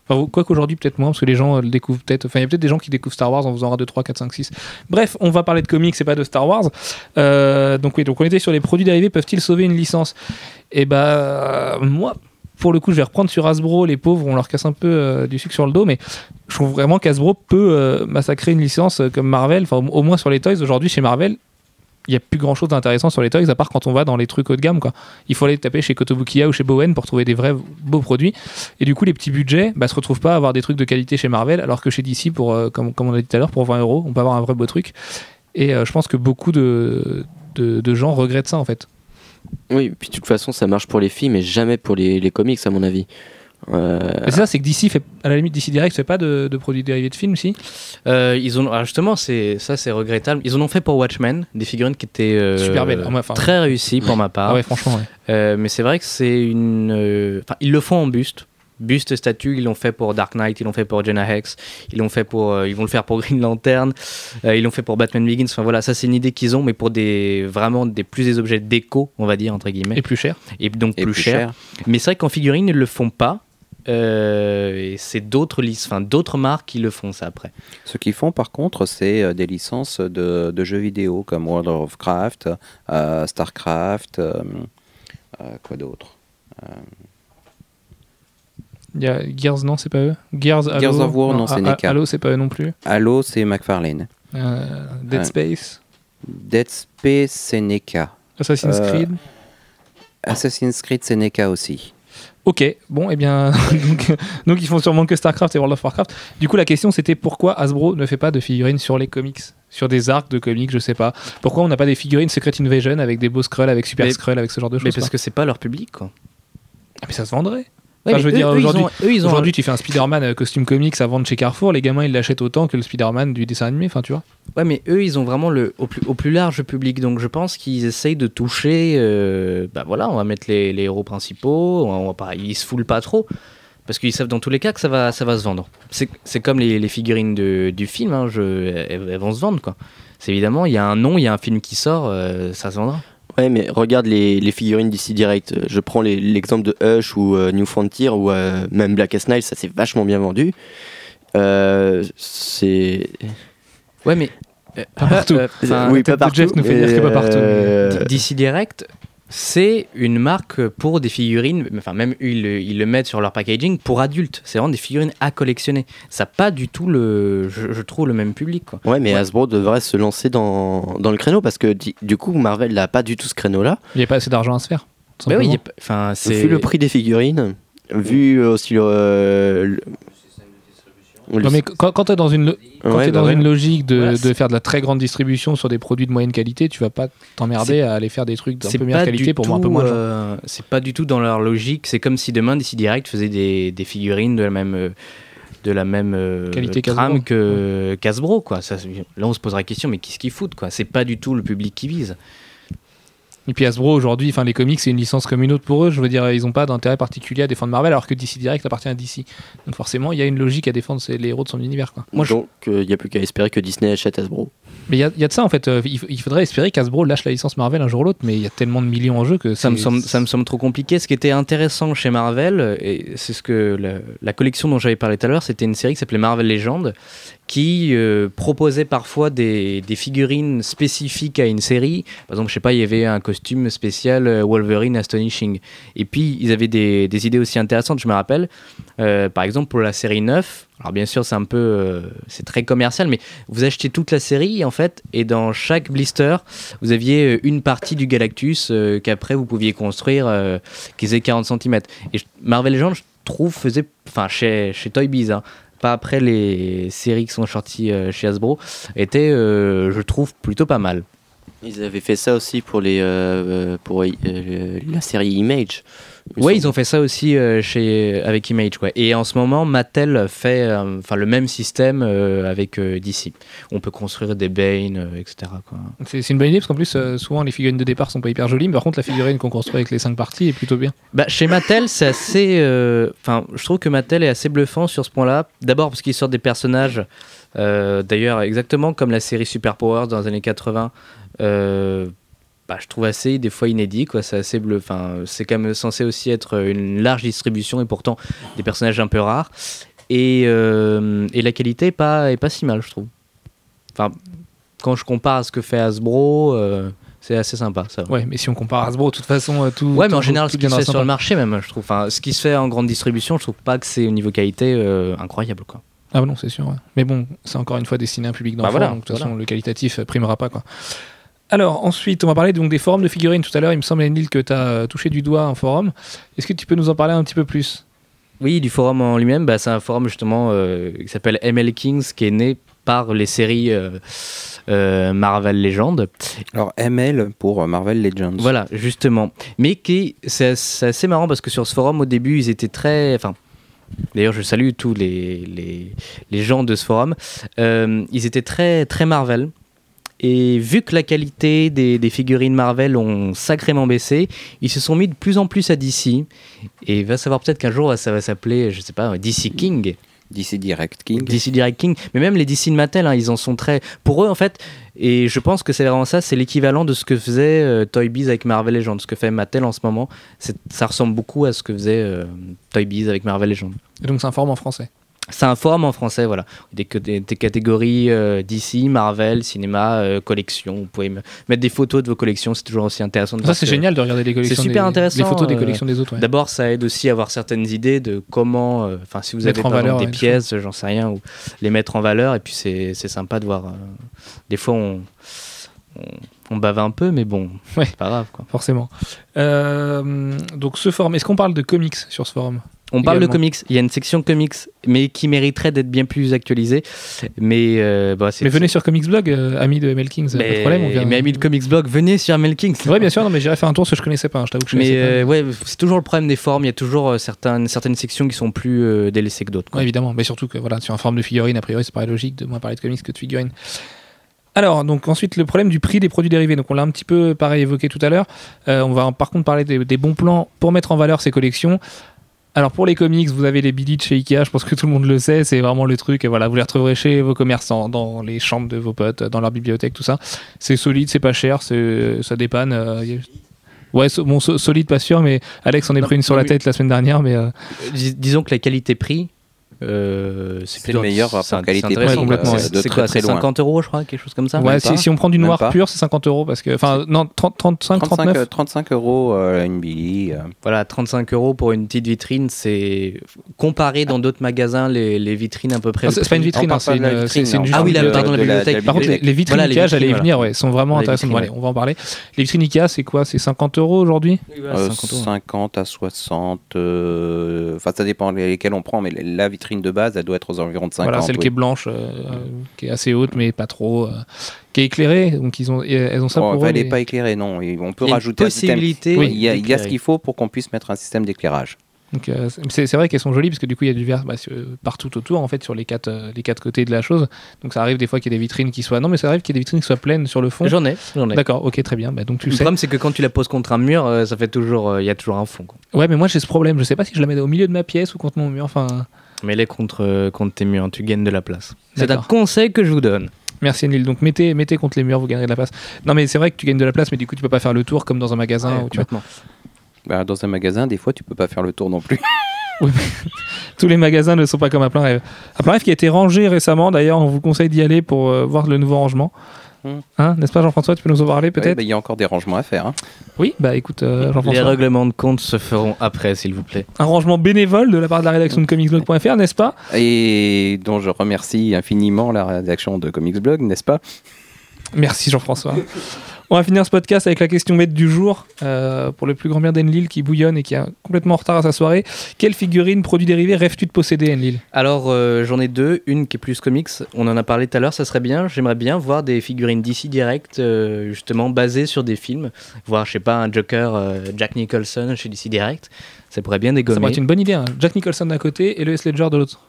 S1: Enfin, quoi qu'aujourd'hui, peut-être moins, parce que les gens euh, le découvrent peut-être. Enfin, il y a peut-être des gens qui découvrent Star Wars en faisant 1, 2, 3, 4, 5, 6. Bref, on va parler de comics et pas de Star Wars. Euh, donc, oui, donc on était sur les produits dérivés, peuvent-ils sauver une licence? Et bah, moi, pour le coup, je vais reprendre sur Hasbro. Les pauvres, on leur casse un peu euh, du sucre sur le dos, mais je trouve vraiment qu'Hasbro peut euh, massacrer une licence euh, comme Marvel. Enfin, au moins sur les toys, aujourd'hui, chez Marvel. Il n'y a plus grand chose d'intéressant sur les toys à part quand on va dans les trucs haut de gamme quoi. Il faut aller taper chez Kotobukiya ou chez Bowen pour trouver des vrais beaux produits. Et du coup, les petits budgets bah, se retrouvent pas à avoir des trucs de qualité chez Marvel, alors que chez DC, pour, euh, comme, comme on a dit tout à l'heure, pour 20 euros, on peut avoir un vrai beau truc. Et euh, je pense que beaucoup de, de, gens regrettent ça en fait.
S3: Oui, puis de toute façon, ça marche pour les films et jamais pour les, les comics, à mon avis. Euh,
S1: Mais c'est ça, c'est que DC fait, à la limite, DC Direct fait pas de, de produits dérivés de films, si
S2: Euh, ils ont, alors justement, c'est ça, c'est regrettable. Ils en ont fait pour Watchmen, des figurines qui étaient euh,
S1: Super belles. Ah, enfin,
S2: très réussies pour ma part.
S1: Ah ouais, franchement, ouais.
S2: Euh, mais c'est vrai que c'est une. euh, Enfin, ils le font en buste. Buste statue, ils l'ont fait pour Dark Knight, ils l'ont fait pour Jenna Hex, ils l'ont fait pour, euh, ils vont le faire pour Green Lantern, euh, ils l'ont fait pour Batman Begins. Enfin voilà, ça c'est une idée qu'ils ont, mais pour des vraiment des plus des objets déco, on va dire entre guillemets,
S1: Et plus cher.
S2: et donc
S4: Et
S2: plus, cher. Mais c'est vrai qu'en figurine ils le font pas. Euh, et c'est d'autres enfin d'autres marques qui le font ça après.
S4: Ce qu'ils font par contre, c'est euh, des licences de, de jeux vidéo comme World of Craft, euh, Starcraft, euh, euh, quoi d'autre
S1: Il y a Gears, non, c'est pas eux? Gears, Halo,
S4: Gears of War, non, c'est
S1: Ha-
S4: NECA.
S1: Halo, c'est pas eux non plus.
S4: Halo, c'est McFarlane.
S1: Euh, Dead. Space,
S4: Dead Space, c'est NECA.
S1: Assassin's
S4: Euh,
S1: Creed.
S4: Assassin's Creed, c'est NECA aussi.
S1: Ok, bon, et bien, donc, donc ils font sûrement que StarCraft et World of Warcraft. Du coup, la question c'était pourquoi Hasbro ne fait pas de figurines sur les comics Sur des arcs de comics, je sais pas. Pourquoi on n'a pas des figurines Secret Invasion avec des beaux Skrulls, avec Super Skrull, avec ce genre de choses
S2: Mais parce
S1: quoi.
S2: que c'est pas leur public quoi.
S1: Ah, mais ça se vendrait.
S2: Ouais,
S1: Enfin,
S2: mais
S1: je veux
S2: eux-
S1: dire, aujourd'hui- tu fais un Spider-Man euh, costume comics à vendre chez Carrefour, les gamins ils l'achètent autant que le Spider-Man du dessin animé, enfin tu vois.
S2: Ouais, mais eux, ils ont vraiment le au plus, au plus large public. Donc, je pense qu'ils essayent de toucher. euh, bah voilà, on va mettre les, les héros principaux. On va pas, ils se foulent pas trop. Parce qu'ils savent dans tous les cas que ça va, ça va se vendre. C'est c'est comme les, les figurines de- du film. hein, je- elles, elles vont se vendre, quoi. C'est évidemment, il y a un nom, il y a un film qui sort, euh, ça se vendra.
S3: Ouais, mais regarde les, les figurines d'ici direct. Je prends l'exemple de Hush ou euh, New Frontier ou euh, même Black Nile, ça s'est vachement bien vendu. Euh, c'est.
S2: Ouais, mais. euh,
S1: Pas partout.
S2: euh, enfin,
S3: oui, pas partout.
S1: Jeff nous fait dire que pas partout,
S2: DC Direct, c'est une marque pour des figurines, enfin même ils le, ils le mettent sur leur packaging pour adultes. C'est vraiment des figurines à collectionner. Ça n'a pas du tout le, je, je trouve, le même public. Quoi.
S3: Ouais, mais
S2: Ouais.
S3: Hasbro devrait se lancer dans, dans le créneau parce que du coup, Marvel n'a pas du tout ce créneau-là.
S1: Il n'y a pas assez d'argent à se faire.
S2: Bah oui, enfin c'est.
S3: Vu le prix des figurines, vu aussi euh, le-
S1: Non, mais quand, quand tu es dans une, lo- quand
S3: Ouais, bah
S1: dans
S3: ouais.
S1: une logique de,
S2: Voilà,
S1: de faire de la très grande distribution sur des produits de moyenne qualité, tu vas pas t'emmerder à aller faire des trucs d'un peu meilleure qualité pour
S2: tout,
S1: un peu moins
S2: euh, c'est pas du tout dans leur logique. C'est comme si demain DC Direct faisait des, des figurines de la même euh, de la même euh,
S1: Qualité
S2: trame que qu'Hasbro quoi. Ça, là on se poserait la question mais qu'est-ce qu'ils foutent quoi? C'est pas du tout le public qui vise.
S1: Et puis Hasbro aujourd'hui, enfin les comics c'est une licence comme une autre pour eux. Je veux dire, ils n'ont pas d'intérêt particulier à défendre Marvel alors que DC Direct appartient à DC. Donc forcément, il y a une logique à défendre les héros de son univers. Quoi. Moi, je-
S3: Donc, il n'y a plus qu'à espérer que Disney achète Hasbro.
S1: Mais il y, a- il y a de ça en fait. Euh, il, faudrait espérer qu'Hasbro lâche la licence Marvel un jour ou l'autre, mais il y a tellement de millions en jeu que
S2: Ça me,
S1: c'est-
S2: semble, ça me semble trop compliqué. Ce qui était intéressant chez Marvel, et c'est ce que la, la collection dont j'avais parlé tout à l'heure, c'était une série qui s'appelait Marvel Legends, qui euh, proposait parfois des, figurines spécifiques à une série. Par exemple, je sais pas, il y avait un costume spécial euh, Wolverine Astonishing. Et puis, ils avaient des, idées aussi intéressantes, je me rappelle. Euh, par exemple, pour la série 9, alors bien sûr, c'est un peu. euh, c'est très commercial, mais vous achetez toute la série, en fait, et dans chaque blister, vous aviez une partie du Galactus qu'après vous pouviez construire euh, qui faisait 40 cm. Et Marvel Legends, je trouve, faisait. Enfin, chez, chez Toy Biz, hein, pas après les séries qui sont sorties euh, chez Hasbro, était, euh, je trouve, plutôt pas mal.
S3: Ils avaient fait ça aussi pour, les, euh, pour la série Image. Semble.
S2: ils ont fait ça aussi euh, chez, avec Image. Quoi. Et en ce moment, Mattel fait euh, enfin le même système euh, avec euh, DC. On peut construire des Bane, euh, etc. Quoi.
S1: c'est c'est une bonne idée parce qu'en plus, euh, souvent les figurines de départ sont pas hyper jolies, mais par contre, la figurine qu'on construit avec les 5 parties est plutôt bien.
S2: Bah, chez Mattel, c'est assez. euh, Enfin, je trouve que Mattel est assez bluffant sur ce point-là. D'abord parce qu'ils sortent des personnages, euh, d'ailleurs, exactement comme la série Super Powers dans les années 80. euh, bah, je trouve assez des fois inédit quoi c'est assez bleu enfin c'est quand même censé aussi être une large distribution et pourtant des personnages un peu rares et, euh, et la qualité est pas est pas si mal je trouve enfin quand je compare à ce que fait Hasbro euh, c'est assez sympa ça
S1: Ouais, mais si on compare Hasbro, de toute façon, euh, tout.
S2: Ouais, mais en
S1: tout-
S2: général,
S1: tout
S2: ce qui se fait sur le marché, même, je trouve. Enfin, ce qui se fait en grande distribution, je trouve pas que c'est au niveau qualité euh, incroyable, quoi.
S1: Ah non, c'est sûr. ouais. Mais bon, c'est encore une fois destiné à un public d'enfants,
S2: Bah voilà,
S1: donc de toute
S2: voilà.
S1: façon, le qualitatif primera pas. Quoi. Alors, ensuite, on va parler donc des forums de figurines. Tout à l'heure, il me semble, Neil, que tu as touché du doigt un forum. Est-ce que tu peux nous en parler un petit peu plus?
S2: Oui, du forum en lui-même, bah, c'est un forum justement euh, qui s'appelle ML Kings, qui est né par les séries euh, euh, Marvel Legends.
S4: Alors ML pour euh, Marvel Legends.
S2: Voilà, justement. Mais qui, c'est c'est assez marrant parce que sur ce forum, au début, ils étaient très. Enfin, d'ailleurs, je salue tous les, les, les gens de ce forum. Euh, ils étaient très, très Marvel. Et vu que la qualité des, des figurines Marvel ont sacrément baissé, ils se sont mis de plus en plus à DC. Et va savoir peut-être qu'un jour ça va s'appeler, je sais pas, DC King.
S4: DC Direct King.
S2: DC Direct King, mais même les DC de Mattel, hein, ils en sont très. Pour eux, en fait, et je pense que c'est vraiment ça, c'est l'équivalent de ce que faisait euh, Toy Biz avec Marvel Legends. Ce que fait Mattel en ce moment, ça ressemble beaucoup à ce que faisait euh, Toy Biz avec Marvel Legends.
S1: Et donc, c'est un forum en français.
S2: C'est un forum en français, voilà. Des, des, des catégories euh, DC, Marvel, cinéma, euh, collection. Vous pouvez me- mettre des photos de vos collections, c'est toujours aussi intéressant de
S1: Ça, c'est génial de regarder les collections.
S2: super
S1: des-
S2: intéressant,
S1: Les photos des
S2: euh,
S1: collections des autres. ouais.
S2: D'abord, ça aide aussi à avoir certaines idées de comment, euh, enfin, si vous
S1: Mettre
S2: avez
S1: en
S2: par exemple,
S1: valeur,
S2: des
S1: ouais,
S2: pièces, j'en sais rien, ou les mettre en valeur. Et puis, c'est c'est sympa de voir. des fois, on, on, on bave un peu, mais bon,
S1: Ouais.
S2: c'est pas grave. Quoi.
S1: Forcément. Euh, donc, ce forum, est-ce qu'on parle de comics sur ce forum?
S2: On parle de comics. Il y a une section comics, mais qui mériterait d'être bien plus actualisée. Mais, euh, bah,
S1: Mais venez sur Comics Blog, euh, ami de Mel Kings, pas de
S2: Mais,
S1: problème. On vient...
S2: mais ami de Comics Blog, venez sur Melking.
S1: Ouais, bien sûr, non, mais j'irai faire un tour parce que je connaissais pas. hein, je t'avoue que je
S2: Mais
S1: connaissais pas.
S2: euh, ouais, c'est toujours le problème des formes. Il y a toujours euh, certaines, certaines sections qui sont plus euh, délaissées que d'autres.
S1: Ouais, évidemment, mais surtout que voilà, sur un forum de figurines, a priori, c'est pas logique de moins parler de comics que de figurines. Alors, donc ensuite, le problème du prix des produits dérivés. Donc, on l'a un petit peu, pareil, évoqué tout à l'heure. Euh, on va par contre parler des, des bons plans pour mettre en valeur ces collections. Alors, pour les comics, vous avez les billets chez Ikea, je pense que tout le monde le sait, c'est vraiment le truc. Et voilà, vous les retrouverez chez vos commerçants, dans les chambres de vos potes, dans leur bibliothèque, tout ça. C'est solide, c'est pas cher, ça dépanne. euh, Ouais, so- bon, so- solide, pas sûr, mais Alex en est
S2: Non,
S1: pris une sur la tête la semaine dernière, mais. euh,
S2: Dis- disons que la qualité-prix, euh, c'est
S4: le meilleur
S2: c'est-
S4: rapport qualité-prix,
S1: euh,
S2: C'est quoi,
S4: très
S2: c'est
S4: loin.
S2: 50 euros, je crois, quelque chose comme ça
S1: Ouais,
S4: même
S1: si,
S4: pas.
S1: si on prend du noir pur, c'est 50 euros parce que. Enfin, non, 30, 35,
S4: 35,
S1: 39.
S4: euh, 35 euros euh, une Billy. euh.
S2: Voilà, 35 euros pour une petite vitrine, c'est comparé dans d'autres magasins les, les vitrines à peu près.
S1: Ah, c'est pas une vitrine, hein, c'est une,
S4: vitrine,
S1: c'est- une juste
S2: Ah oui, la, pardon, la
S4: de la-
S2: bibliothèque.
S1: Par contre, les, vitrines Ikea, j'allais y venir, ouais, sont vraiment intéressantes. allez, on va en parler. Les vitrines Ikea, c'est quoi? C'est 50 euros aujourd'hui?
S2: Voilà.
S4: Euh,
S2: 50 euros.
S4: 50 à 60. euh, Enfin, ça dépend lesquels on prend, mais la vitrine de base, elle doit être aux environs de 50.
S1: Voilà, celle
S4: oui.
S1: qui est blanche, euh, euh, qui est assez haute, mais pas trop. euh, qui est éclairée, donc ils ont, et elles ont ça
S4: Oh,
S1: pour eux,
S4: elle n'est
S1: mais-
S4: pas écéclairée, non. Et On peut
S2: a une
S4: rajouter un système.
S2: possibilité.
S1: Oui,
S4: Il y a, il y a ce qu'il faut pour qu'on puisse mettre un système d'éclairage.
S1: Donc euh, c'est vrai qu'elles sont jolies parce que du coup il y a du verre bah, sur- partout autour en fait sur les quatre euh, les quatre côtés de la chose. Donc ça arrive des fois qu'il y ait des vitrines qui soient non mais ça arrive qu'il y ait des vitrines qui soient pleines sur le fond.
S2: J'en ai, j'en ai.
S1: D'accord, ok très bien. Bah, donc tu
S2: Le
S1: sais.
S2: problème, c'est que quand tu la poses contre un mur, euh, ça fait toujours, euh, il y a toujours un fond. quoi.
S1: Ouais mais moi j'ai ce problème. Je sais pas si je la mets au milieu de ma pièce ou contre mon mur. Enfin
S2: Mais les contre, euh, contre tes murs, tu gagnes de la place. C'est un conseil que je vous donne.
S1: merci Neil. Donc mettez mettez contre les murs vous gagnerez de la place. Non mais c'est vrai que tu gagnes de la place mais du coup tu peux pas faire le tour comme dans un magasin
S2: Ouais,
S1: où tu vois.
S4: Bah, dans un magasin, des fois, tu peux pas faire le tour non plus.
S1: Tous les magasins ne sont pas comme à plein rêve. À plein rêve qui a été rangé récemment d'ailleurs. On vous conseille d'y aller pour euh, voir le nouveau rangement. Hein, n'est-ce pas Jean-François Tu peux nous en parler peut-être
S4: bah, Il y a encore des rangements à faire. hein.
S1: Oui, bah écoute euh,
S2: Les
S1: Jean-François.
S2: règlements de compte se feront après, s'il vous plaît.
S1: un rangement bénévole de la part de la rédaction de comicsblog.fr, n'est-ce pas
S4: Et dont je remercie infiniment la rédaction de Comics Blog, n'est-ce pas?
S1: Merci Jean-François. On va finir ce podcast avec la question bête du jour. Euh, pour le plus grand bien d'Enlil qui bouillonne et qui est complètement en retard à sa soirée, quelle figurine, produit dérivé, rêves-tu de posséder, Enlil?
S2: Alors, euh, j'en ai deux. Une qui est plus comics. On en a parlé tout à l'heure. Ça serait bien. J'aimerais bien voir des figurines d'ici direct, euh, justement basées sur des films. Voir, je sais pas, un Joker, Jack Nicholson chez DC Direct. Ça pourrait bien
S1: Ça pourrait
S2: dégommer.
S1: être une bonne idée. hein. Jack Nicholson d'un côté et le S. Ledger de l'autre.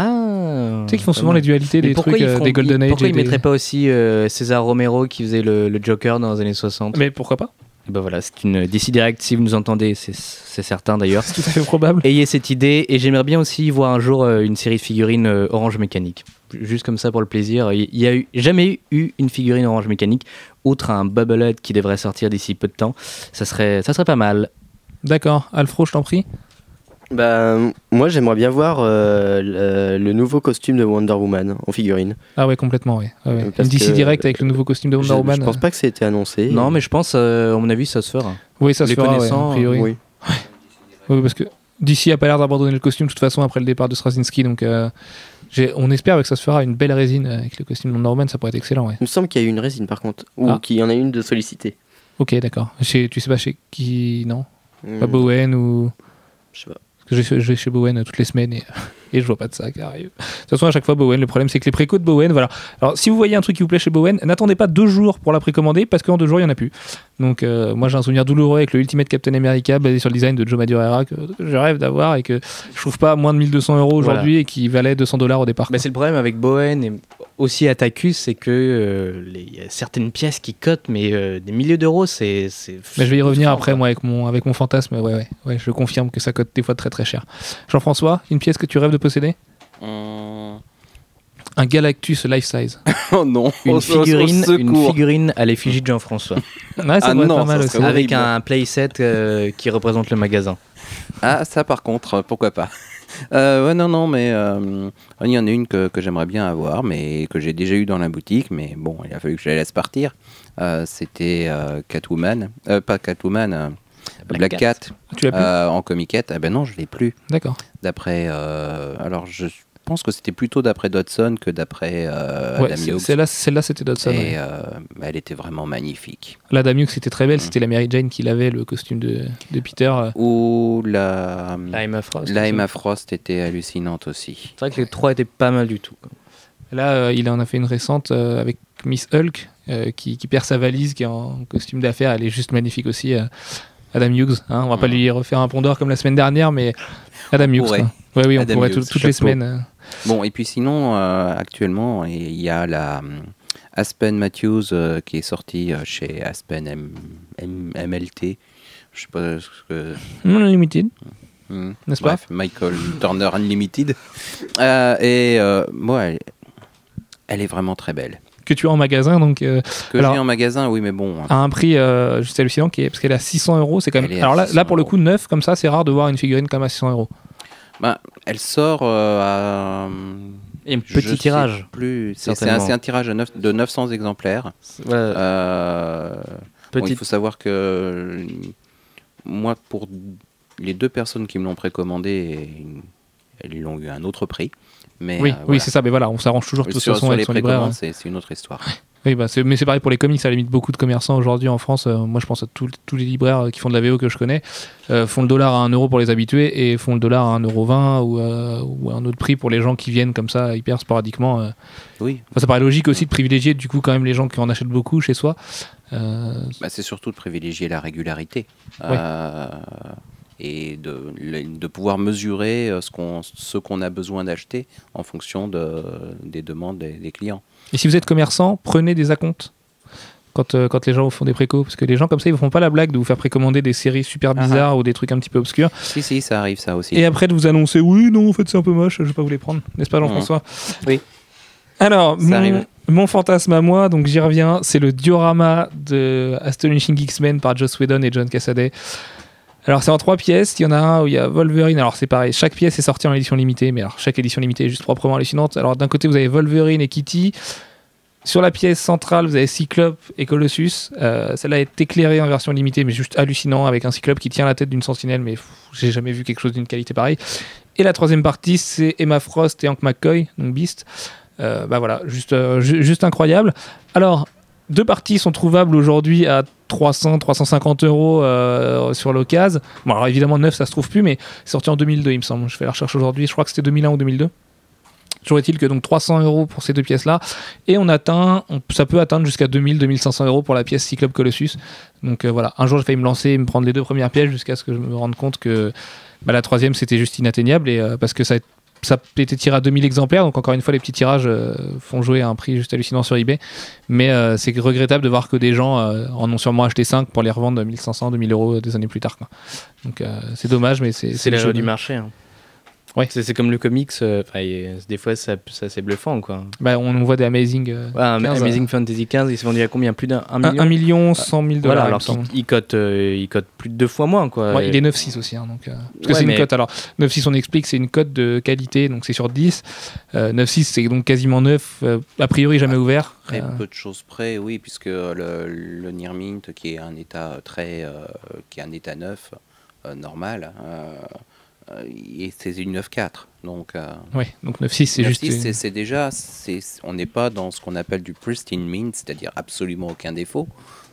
S2: Ah
S1: Tu sais qu'ils font souvent les dualités des trucs euh, des Golden Age.
S2: Pourquoi ils
S1: des-
S2: mettraient pas aussi euh, César Romero qui faisait le, le Joker dans les années 60
S1: Mais pourquoi pas?
S2: Et Ben voilà, c'est une DC Direct. Si vous nous entendez, c'est certain d'ailleurs.
S1: C'est tout à fait probable.
S2: Ayez cette idée et j'aimerais bien aussi voir un jour euh, une série de figurines Orange Mécanique. Juste comme ça pour le plaisir. Il y a eu, jamais eu une figurine Orange Mécanique, outre un Bubblehead qui devrait sortir d'ici peu de temps. Ça serait, ça serait pas mal.
S1: D'accord. Alfro, je t'en prie.
S3: Bah, moi, j'aimerais bien voir euh, le, le nouveau costume de Wonder Woman en figurine.
S1: Ah ouais, complètement, ouais. Ouais, ouais.
S3: Euh,
S1: DC
S3: que-
S1: Direct avec le nouveau costume de
S3: Je,
S1: Wonder Woman.
S3: je pense pas que ça ait été annoncé.
S2: Non, mais je pense, euh, à mon avis, ça se fera.
S1: Oui, ça se
S2: les
S1: fera, ouais,
S2: connaissant,
S1: a priori.
S3: Oui.
S1: Oui, parce que DC a pas l'air d'abandonner le costume de toute façon après le départ de Straczynski, donc euh, on espère que ça se fera une belle résine avec le costume de Wonder Woman, ça pourrait être excellent, ouais.
S3: Il me semble qu'il y a eu une résine par contre, ou
S1: Ah.
S3: qu'il y en a une de sollicitée.
S1: Ok, d'accord. Chez- Tu sais pas chez qui Non?
S3: Hmm,
S1: Pas Bowen ou.
S3: Je sais pas.
S1: Je, je vais chez Bowen toutes les semaines et, je vois pas de ça qui arrive. De toute façon, à chaque fois, Bowen, le problème c'est que les précos de Bowen, voilà. Alors, si vous voyez un truc qui vous plaît chez Bowen, n'attendez pas deux jours pour la précommander parce qu'en deux jours, il y en a plus. Donc, euh, moi, j'ai un souvenir douloureux avec le Ultimate Captain America basé sur le design de Joe Madureira que, je rêve d'avoir et que je trouve pas moins de 1200 euros aujourd'hui et qui valait 200 dollars au départ.
S2: Bah, c'est le problème avec Bowen et aussi Atacus, c'est que euh, les- y a certaines pièces qui cotent, mais euh, des milliers d'euros, c'est. c'est-
S1: Mais je vais y revenir après, moi, avec mon, avec mon fantasme. Ouais, ouais, ouais, je confirme que ça coûte des fois très très cher. Jean-François, une pièce que tu rêves de posséder?
S4: Hum,
S1: Un Galactus life size.
S4: Oh non
S2: Une figurine, une figurine à l'effigie de Jean-François,
S1: Ouais, ça
S4: Ah non,
S1: pas mal
S4: ça
S1: aussi.
S2: avec un playset euh, qui représente le magasin.
S4: Ah, ça par contre, euh, pourquoi pas Euh, ouais, non, non, mais euh, il y en a une que, que j'aimerais bien avoir, mais que j'ai déjà eu dans la boutique, mais bon, il a fallu que je la laisse partir. Euh, C'était euh, Catwoman, euh, pas Catwoman, euh, Black, Cat,
S1: Tu l'as plus
S4: euh, en comiquette. Ah ben non, je l'ai plus.
S1: D'accord.
S4: D'après, euh, alors je pense que c'était plutôt d'après Dodson que d'après euh,
S1: Ouais,
S4: Adam
S1: c'est-
S4: Hughes.
S1: celle-là, c'était Dodson. ouais.
S4: Euh, elle était vraiment magnifique.
S1: La Dame Hughes, c'était très belle.
S4: Mm.
S1: C'était la Mary Jane qui l'avait, le costume de, de Peter. euh.
S4: Ou la,
S2: La Emma Frost.
S4: la. Emma Frost était hallucinante aussi.
S2: C'est vrai que les trois étaient pas mal du tout.
S1: Là, euh, il en a fait une récente euh, avec Miss Hulk euh, qui, qui perd sa valise, qui est en costume d'affaires. Elle est juste magnifique aussi. euh, Adam Hughes. hein. On va pas
S4: Mm.
S1: lui refaire un pondeur comme la semaine dernière, mais Adam Hughes.
S4: pourrait.
S1: Ouais, oui, on
S4: Adam
S1: pourrait
S4: Hughes,
S1: tout- toutes les semaines. euh.
S4: Bon, et puis sinon, euh, actuellement, il y a la hum, Aspen Matthews euh, qui est sortie euh, chez Aspen M- M- MLT. Je sais pas ce que.
S1: Unlimited,
S4: Hmm.
S1: n'est-ce pas
S4: Michael Turner Unlimited. Euh, et euh, moi, elle, elle est vraiment très belle.
S1: Que tu as en magasin, donc euh,
S4: Que
S1: Alors-
S4: j'ai en magasin, oui, mais bon.
S1: à un prix euh, juste hallucinant, qui est, parce qu'elle est à 600 euros. C'est quand même. Alors là,
S4: 600
S1: là, pour le coup, neuf comme ça, c'est rare de voir une figurine comme à 600 euros.
S4: bah, elle sort euh, à.
S2: Et un petit tirage.
S4: Plus. C'est c'est un,
S2: certainement.
S4: c'est un tirage de, neuf- de 900 exemplaires.
S2: Voilà,
S4: Euh, Bon, il faut savoir que moi, pour les deux personnes qui me l'ont précommandé, elles l'ont eu à un autre prix. Mais
S1: oui,
S4: euh,
S1: oui,
S4: voilà.
S1: c'est ça. Mais voilà, on s'arrange toujours de toute façon
S4: sur
S1: avec
S4: les
S1: son libraire.
S4: précommandes, c'est une autre histoire.
S1: Oui, bah, c'est- mais c'est pareil pour les comics, à la limite, beaucoup de commerçants aujourd'hui en France, euh, moi je pense à tous tous les libraires euh, qui font de la VO que je connais, euh, font le dollar à 1 euro pour les habitués et font le dollar à 1,20€ ou, euh, ou à un autre prix pour les gens qui viennent comme ça hyper sporadiquement.
S4: Oui,
S1: Enfin, ça paraît logique aussi de privilégier du coup quand même les gens qui en achètent beaucoup chez soi.
S4: Bah, c'est surtout de privilégier la régularité.
S1: Ouais.
S4: Et de, de pouvoir mesurer euh, ce qu'on qu'on a besoin d'acheter en fonction de, des demandes des, des clients.
S1: Et si vous êtes commerçant, prenez des acomptes quand, euh, quand les gens vous font des précos. Parce que les gens comme ça, ils vous font pas la blague de vous faire précommander des séries super
S4: Ah
S1: bizarres ou des trucs un petit peu obscurs.
S4: Si, si, ça arrive ça aussi.
S1: Et après de vous annoncer, oui, non, en fait, c'est un peu moche, je vais pas vous les prendre. N'est-ce pas, Jean-François?
S4: Oui.
S1: Alors, mon fantasme à moi, donc j'y reviens, c'est le diorama de Astonishing X-Men par Joss Whedon et John Cassaday. Alors, c'est en trois pièces. Il y en a un où il y a Wolverine. Alors, c'est pareil, chaque pièce est sortie en édition limitée, mais alors, chaque édition limitée est juste proprement hallucinante. Alors, d'un côté, vous avez Wolverine et Kitty. Sur la pièce centrale, vous avez Cyclope et Colossus. Euh, Celle-là est éclairée en version limitée, mais juste hallucinant, avec un Cyclope qui tient la tête d'une sentinelle, mais j'ai jamais vu quelque chose d'une qualité pareille. Et la troisième partie, c'est Emma Frost et Hank McCoy, donc Beast. Euh, bah voilà, juste, euh, ju- juste incroyable. Alors, deux parties sont trouvables aujourd'hui à 300, 350 euros euh, sur l'occasion. Bon, alors évidemment, neuf, ça se trouve plus, mais sorti en 2002, il me semble. Je fais la recherche aujourd'hui, je crois que c'était 2001 ou 2002. Toujours est-il que donc 300 euros pour ces deux pièces-là, et on atteint, ça peut atteindre jusqu'à 2000, 2500 euros pour la pièce Cyclope Colossus. Donc euh, voilà, un jour j'ai failli me lancer et me prendre les deux premières pièces jusqu'à ce que je me rende compte que bah, la troisième c'était juste inatteignable et euh, parce que ça a, ça a été tiré à 2000 exemplaires, donc encore une fois les petits tirages euh, font jouer à un prix juste hallucinant sur eBay. Mais euh, c'est regrettable de voir que des gens euh, en ont sûrement acheté 5 pour les revendre 1500, 2000 euros des années plus tard. quoi. Donc c'est dommage, mais c'est
S2: C'est
S1: le
S2: la
S1: jeu
S2: loi du marché. hein.
S1: Ouais.
S2: C'est comme le comics. euh, y- des fois, ça, ça c'est bluffant, quoi.
S1: Bah, on voit des Amazing. euh,
S2: Ouais, un
S1: 15,
S2: Amazing Fantasy 15, il s'est vendu à combien? Plus d'un un
S1: un-
S2: million?
S1: 1 million 100 000 dollars.
S2: Voilà,
S1: il
S2: alors qu'il il cote, euh, il cote plus de deux fois moins, quoi.
S1: Ouais, il est 9,6 aussi. hein, donc, euh, parce que c'est une
S2: mais-
S1: cote. Alors, 9,6, on explique, c'est une cote de qualité, donc c'est sur 10. Euh, 9,6, c'est donc quasiment 9. euh, a priori, jamais ouvert.
S4: Très
S1: Euh,
S4: peu de choses près, oui, puisque le, le Near Mint, qui est un état très, euh, qui est un état neuf, euh, normal, euh, euh, et c'est une 9.4. Donc, euh,
S1: ouais, donc 9,6, c'est juste.
S4: 9.6,
S1: une-
S4: c'est- déjà, c'est- on n'est pas dans ce qu'on appelle du pristine mint, c'est-à-dire absolument aucun défaut,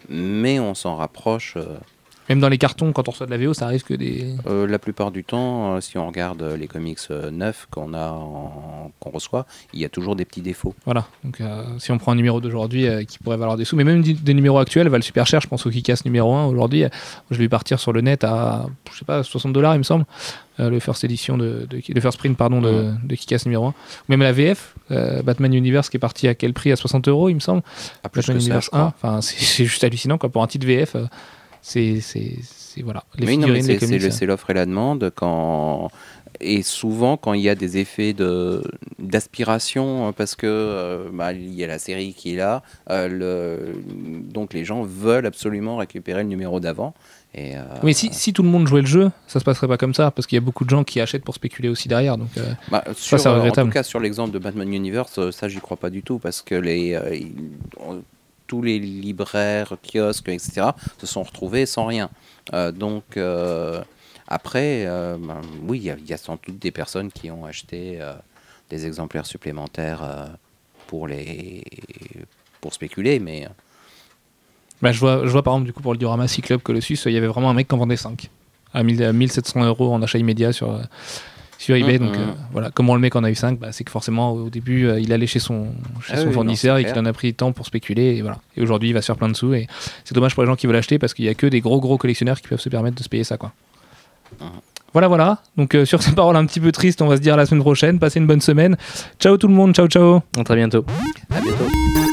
S4: mais on s'en rapproche. euh,
S1: Même dans les cartons, quand on reçoit de la VO, ça arrive que des.
S4: euh, la plupart du temps, euh, si on regarde euh, les comics neufs qu'on a, en- qu'on reçoit, il y a toujours des petits défauts.
S1: Voilà. Donc, euh, si on prend un numéro d'aujourd'hui euh, qui pourrait valoir des sous, mais même des numéros actuels valent super cher. Je pense au Kikas numéro 1 aujourd'hui. euh, Je vais partir sur le net à, je sais pas, 60 dollars, il me semble. euh, le first édition de, de- le first print pardon de, de Kikas numéro 1 ou même la VF euh, Batman Universe qui est parti à quel prix? À 60 euros il me semble
S4: Pas plus
S1: Batman
S4: que ça,
S1: Universe
S4: je crois.
S1: 1 enfin c'est c'est juste hallucinant quoi pour un titre VF euh, c'est voilà les
S4: Oui, mais c'est l'offre et la demande quand et souvent quand il y a des effets de d'aspiration euh, parce que euh, bah, il y a la série qui est là, euh, le, donc les gens veulent absolument récupérer le numéro d'avant. Et, euh,
S1: mais si, si tout le monde jouait le jeu ça se passerait pas comme ça parce qu'il y a beaucoup de gens qui achètent pour spéculer aussi derrière donc
S4: bah, sur,
S1: c'est
S4: euh, en
S1: regrettable.
S4: tout cas sur l'exemple de Batman Universe, ça j'y crois pas du tout parce que les tous les libraires, kiosques, etc. se sont retrouvés sans rien. Euh, donc euh, après, euh, ben, oui, il y, a- sans doute des personnes qui ont acheté des exemplaires supplémentaires pour les pour spéculer, mais
S1: bah, je vois je vois par exemple du coup pour le diorama Cyclope Colossus il y avait vraiment un mec qui en vendait 5 à 1000 à 1700 euros en achat immédiat sur sur eBay
S4: Mhm.
S1: donc euh, voilà. Comment le mec en a eu 5 bah, c'est que forcément au début euh, il allait chez son chez
S4: Ah
S1: son
S4: oui,
S1: fournisseur et qu'il en a pris le temps pour spéculer et voilà. Et aujourd'hui il va se faire plein de sous et c'est dommage pour les gens qui veulent acheter parce qu'il y a que des gros gros collectionneurs qui peuvent se permettre de se payer ça quoi.
S4: Mhm.
S1: voilà voilà. Donc euh, sur ces paroles un petit peu tristes on va se dire à la semaine prochaine. Passez une bonne semaine. Ciao tout le monde. Ciao ciao.
S2: À très bientôt.
S4: à bientôt.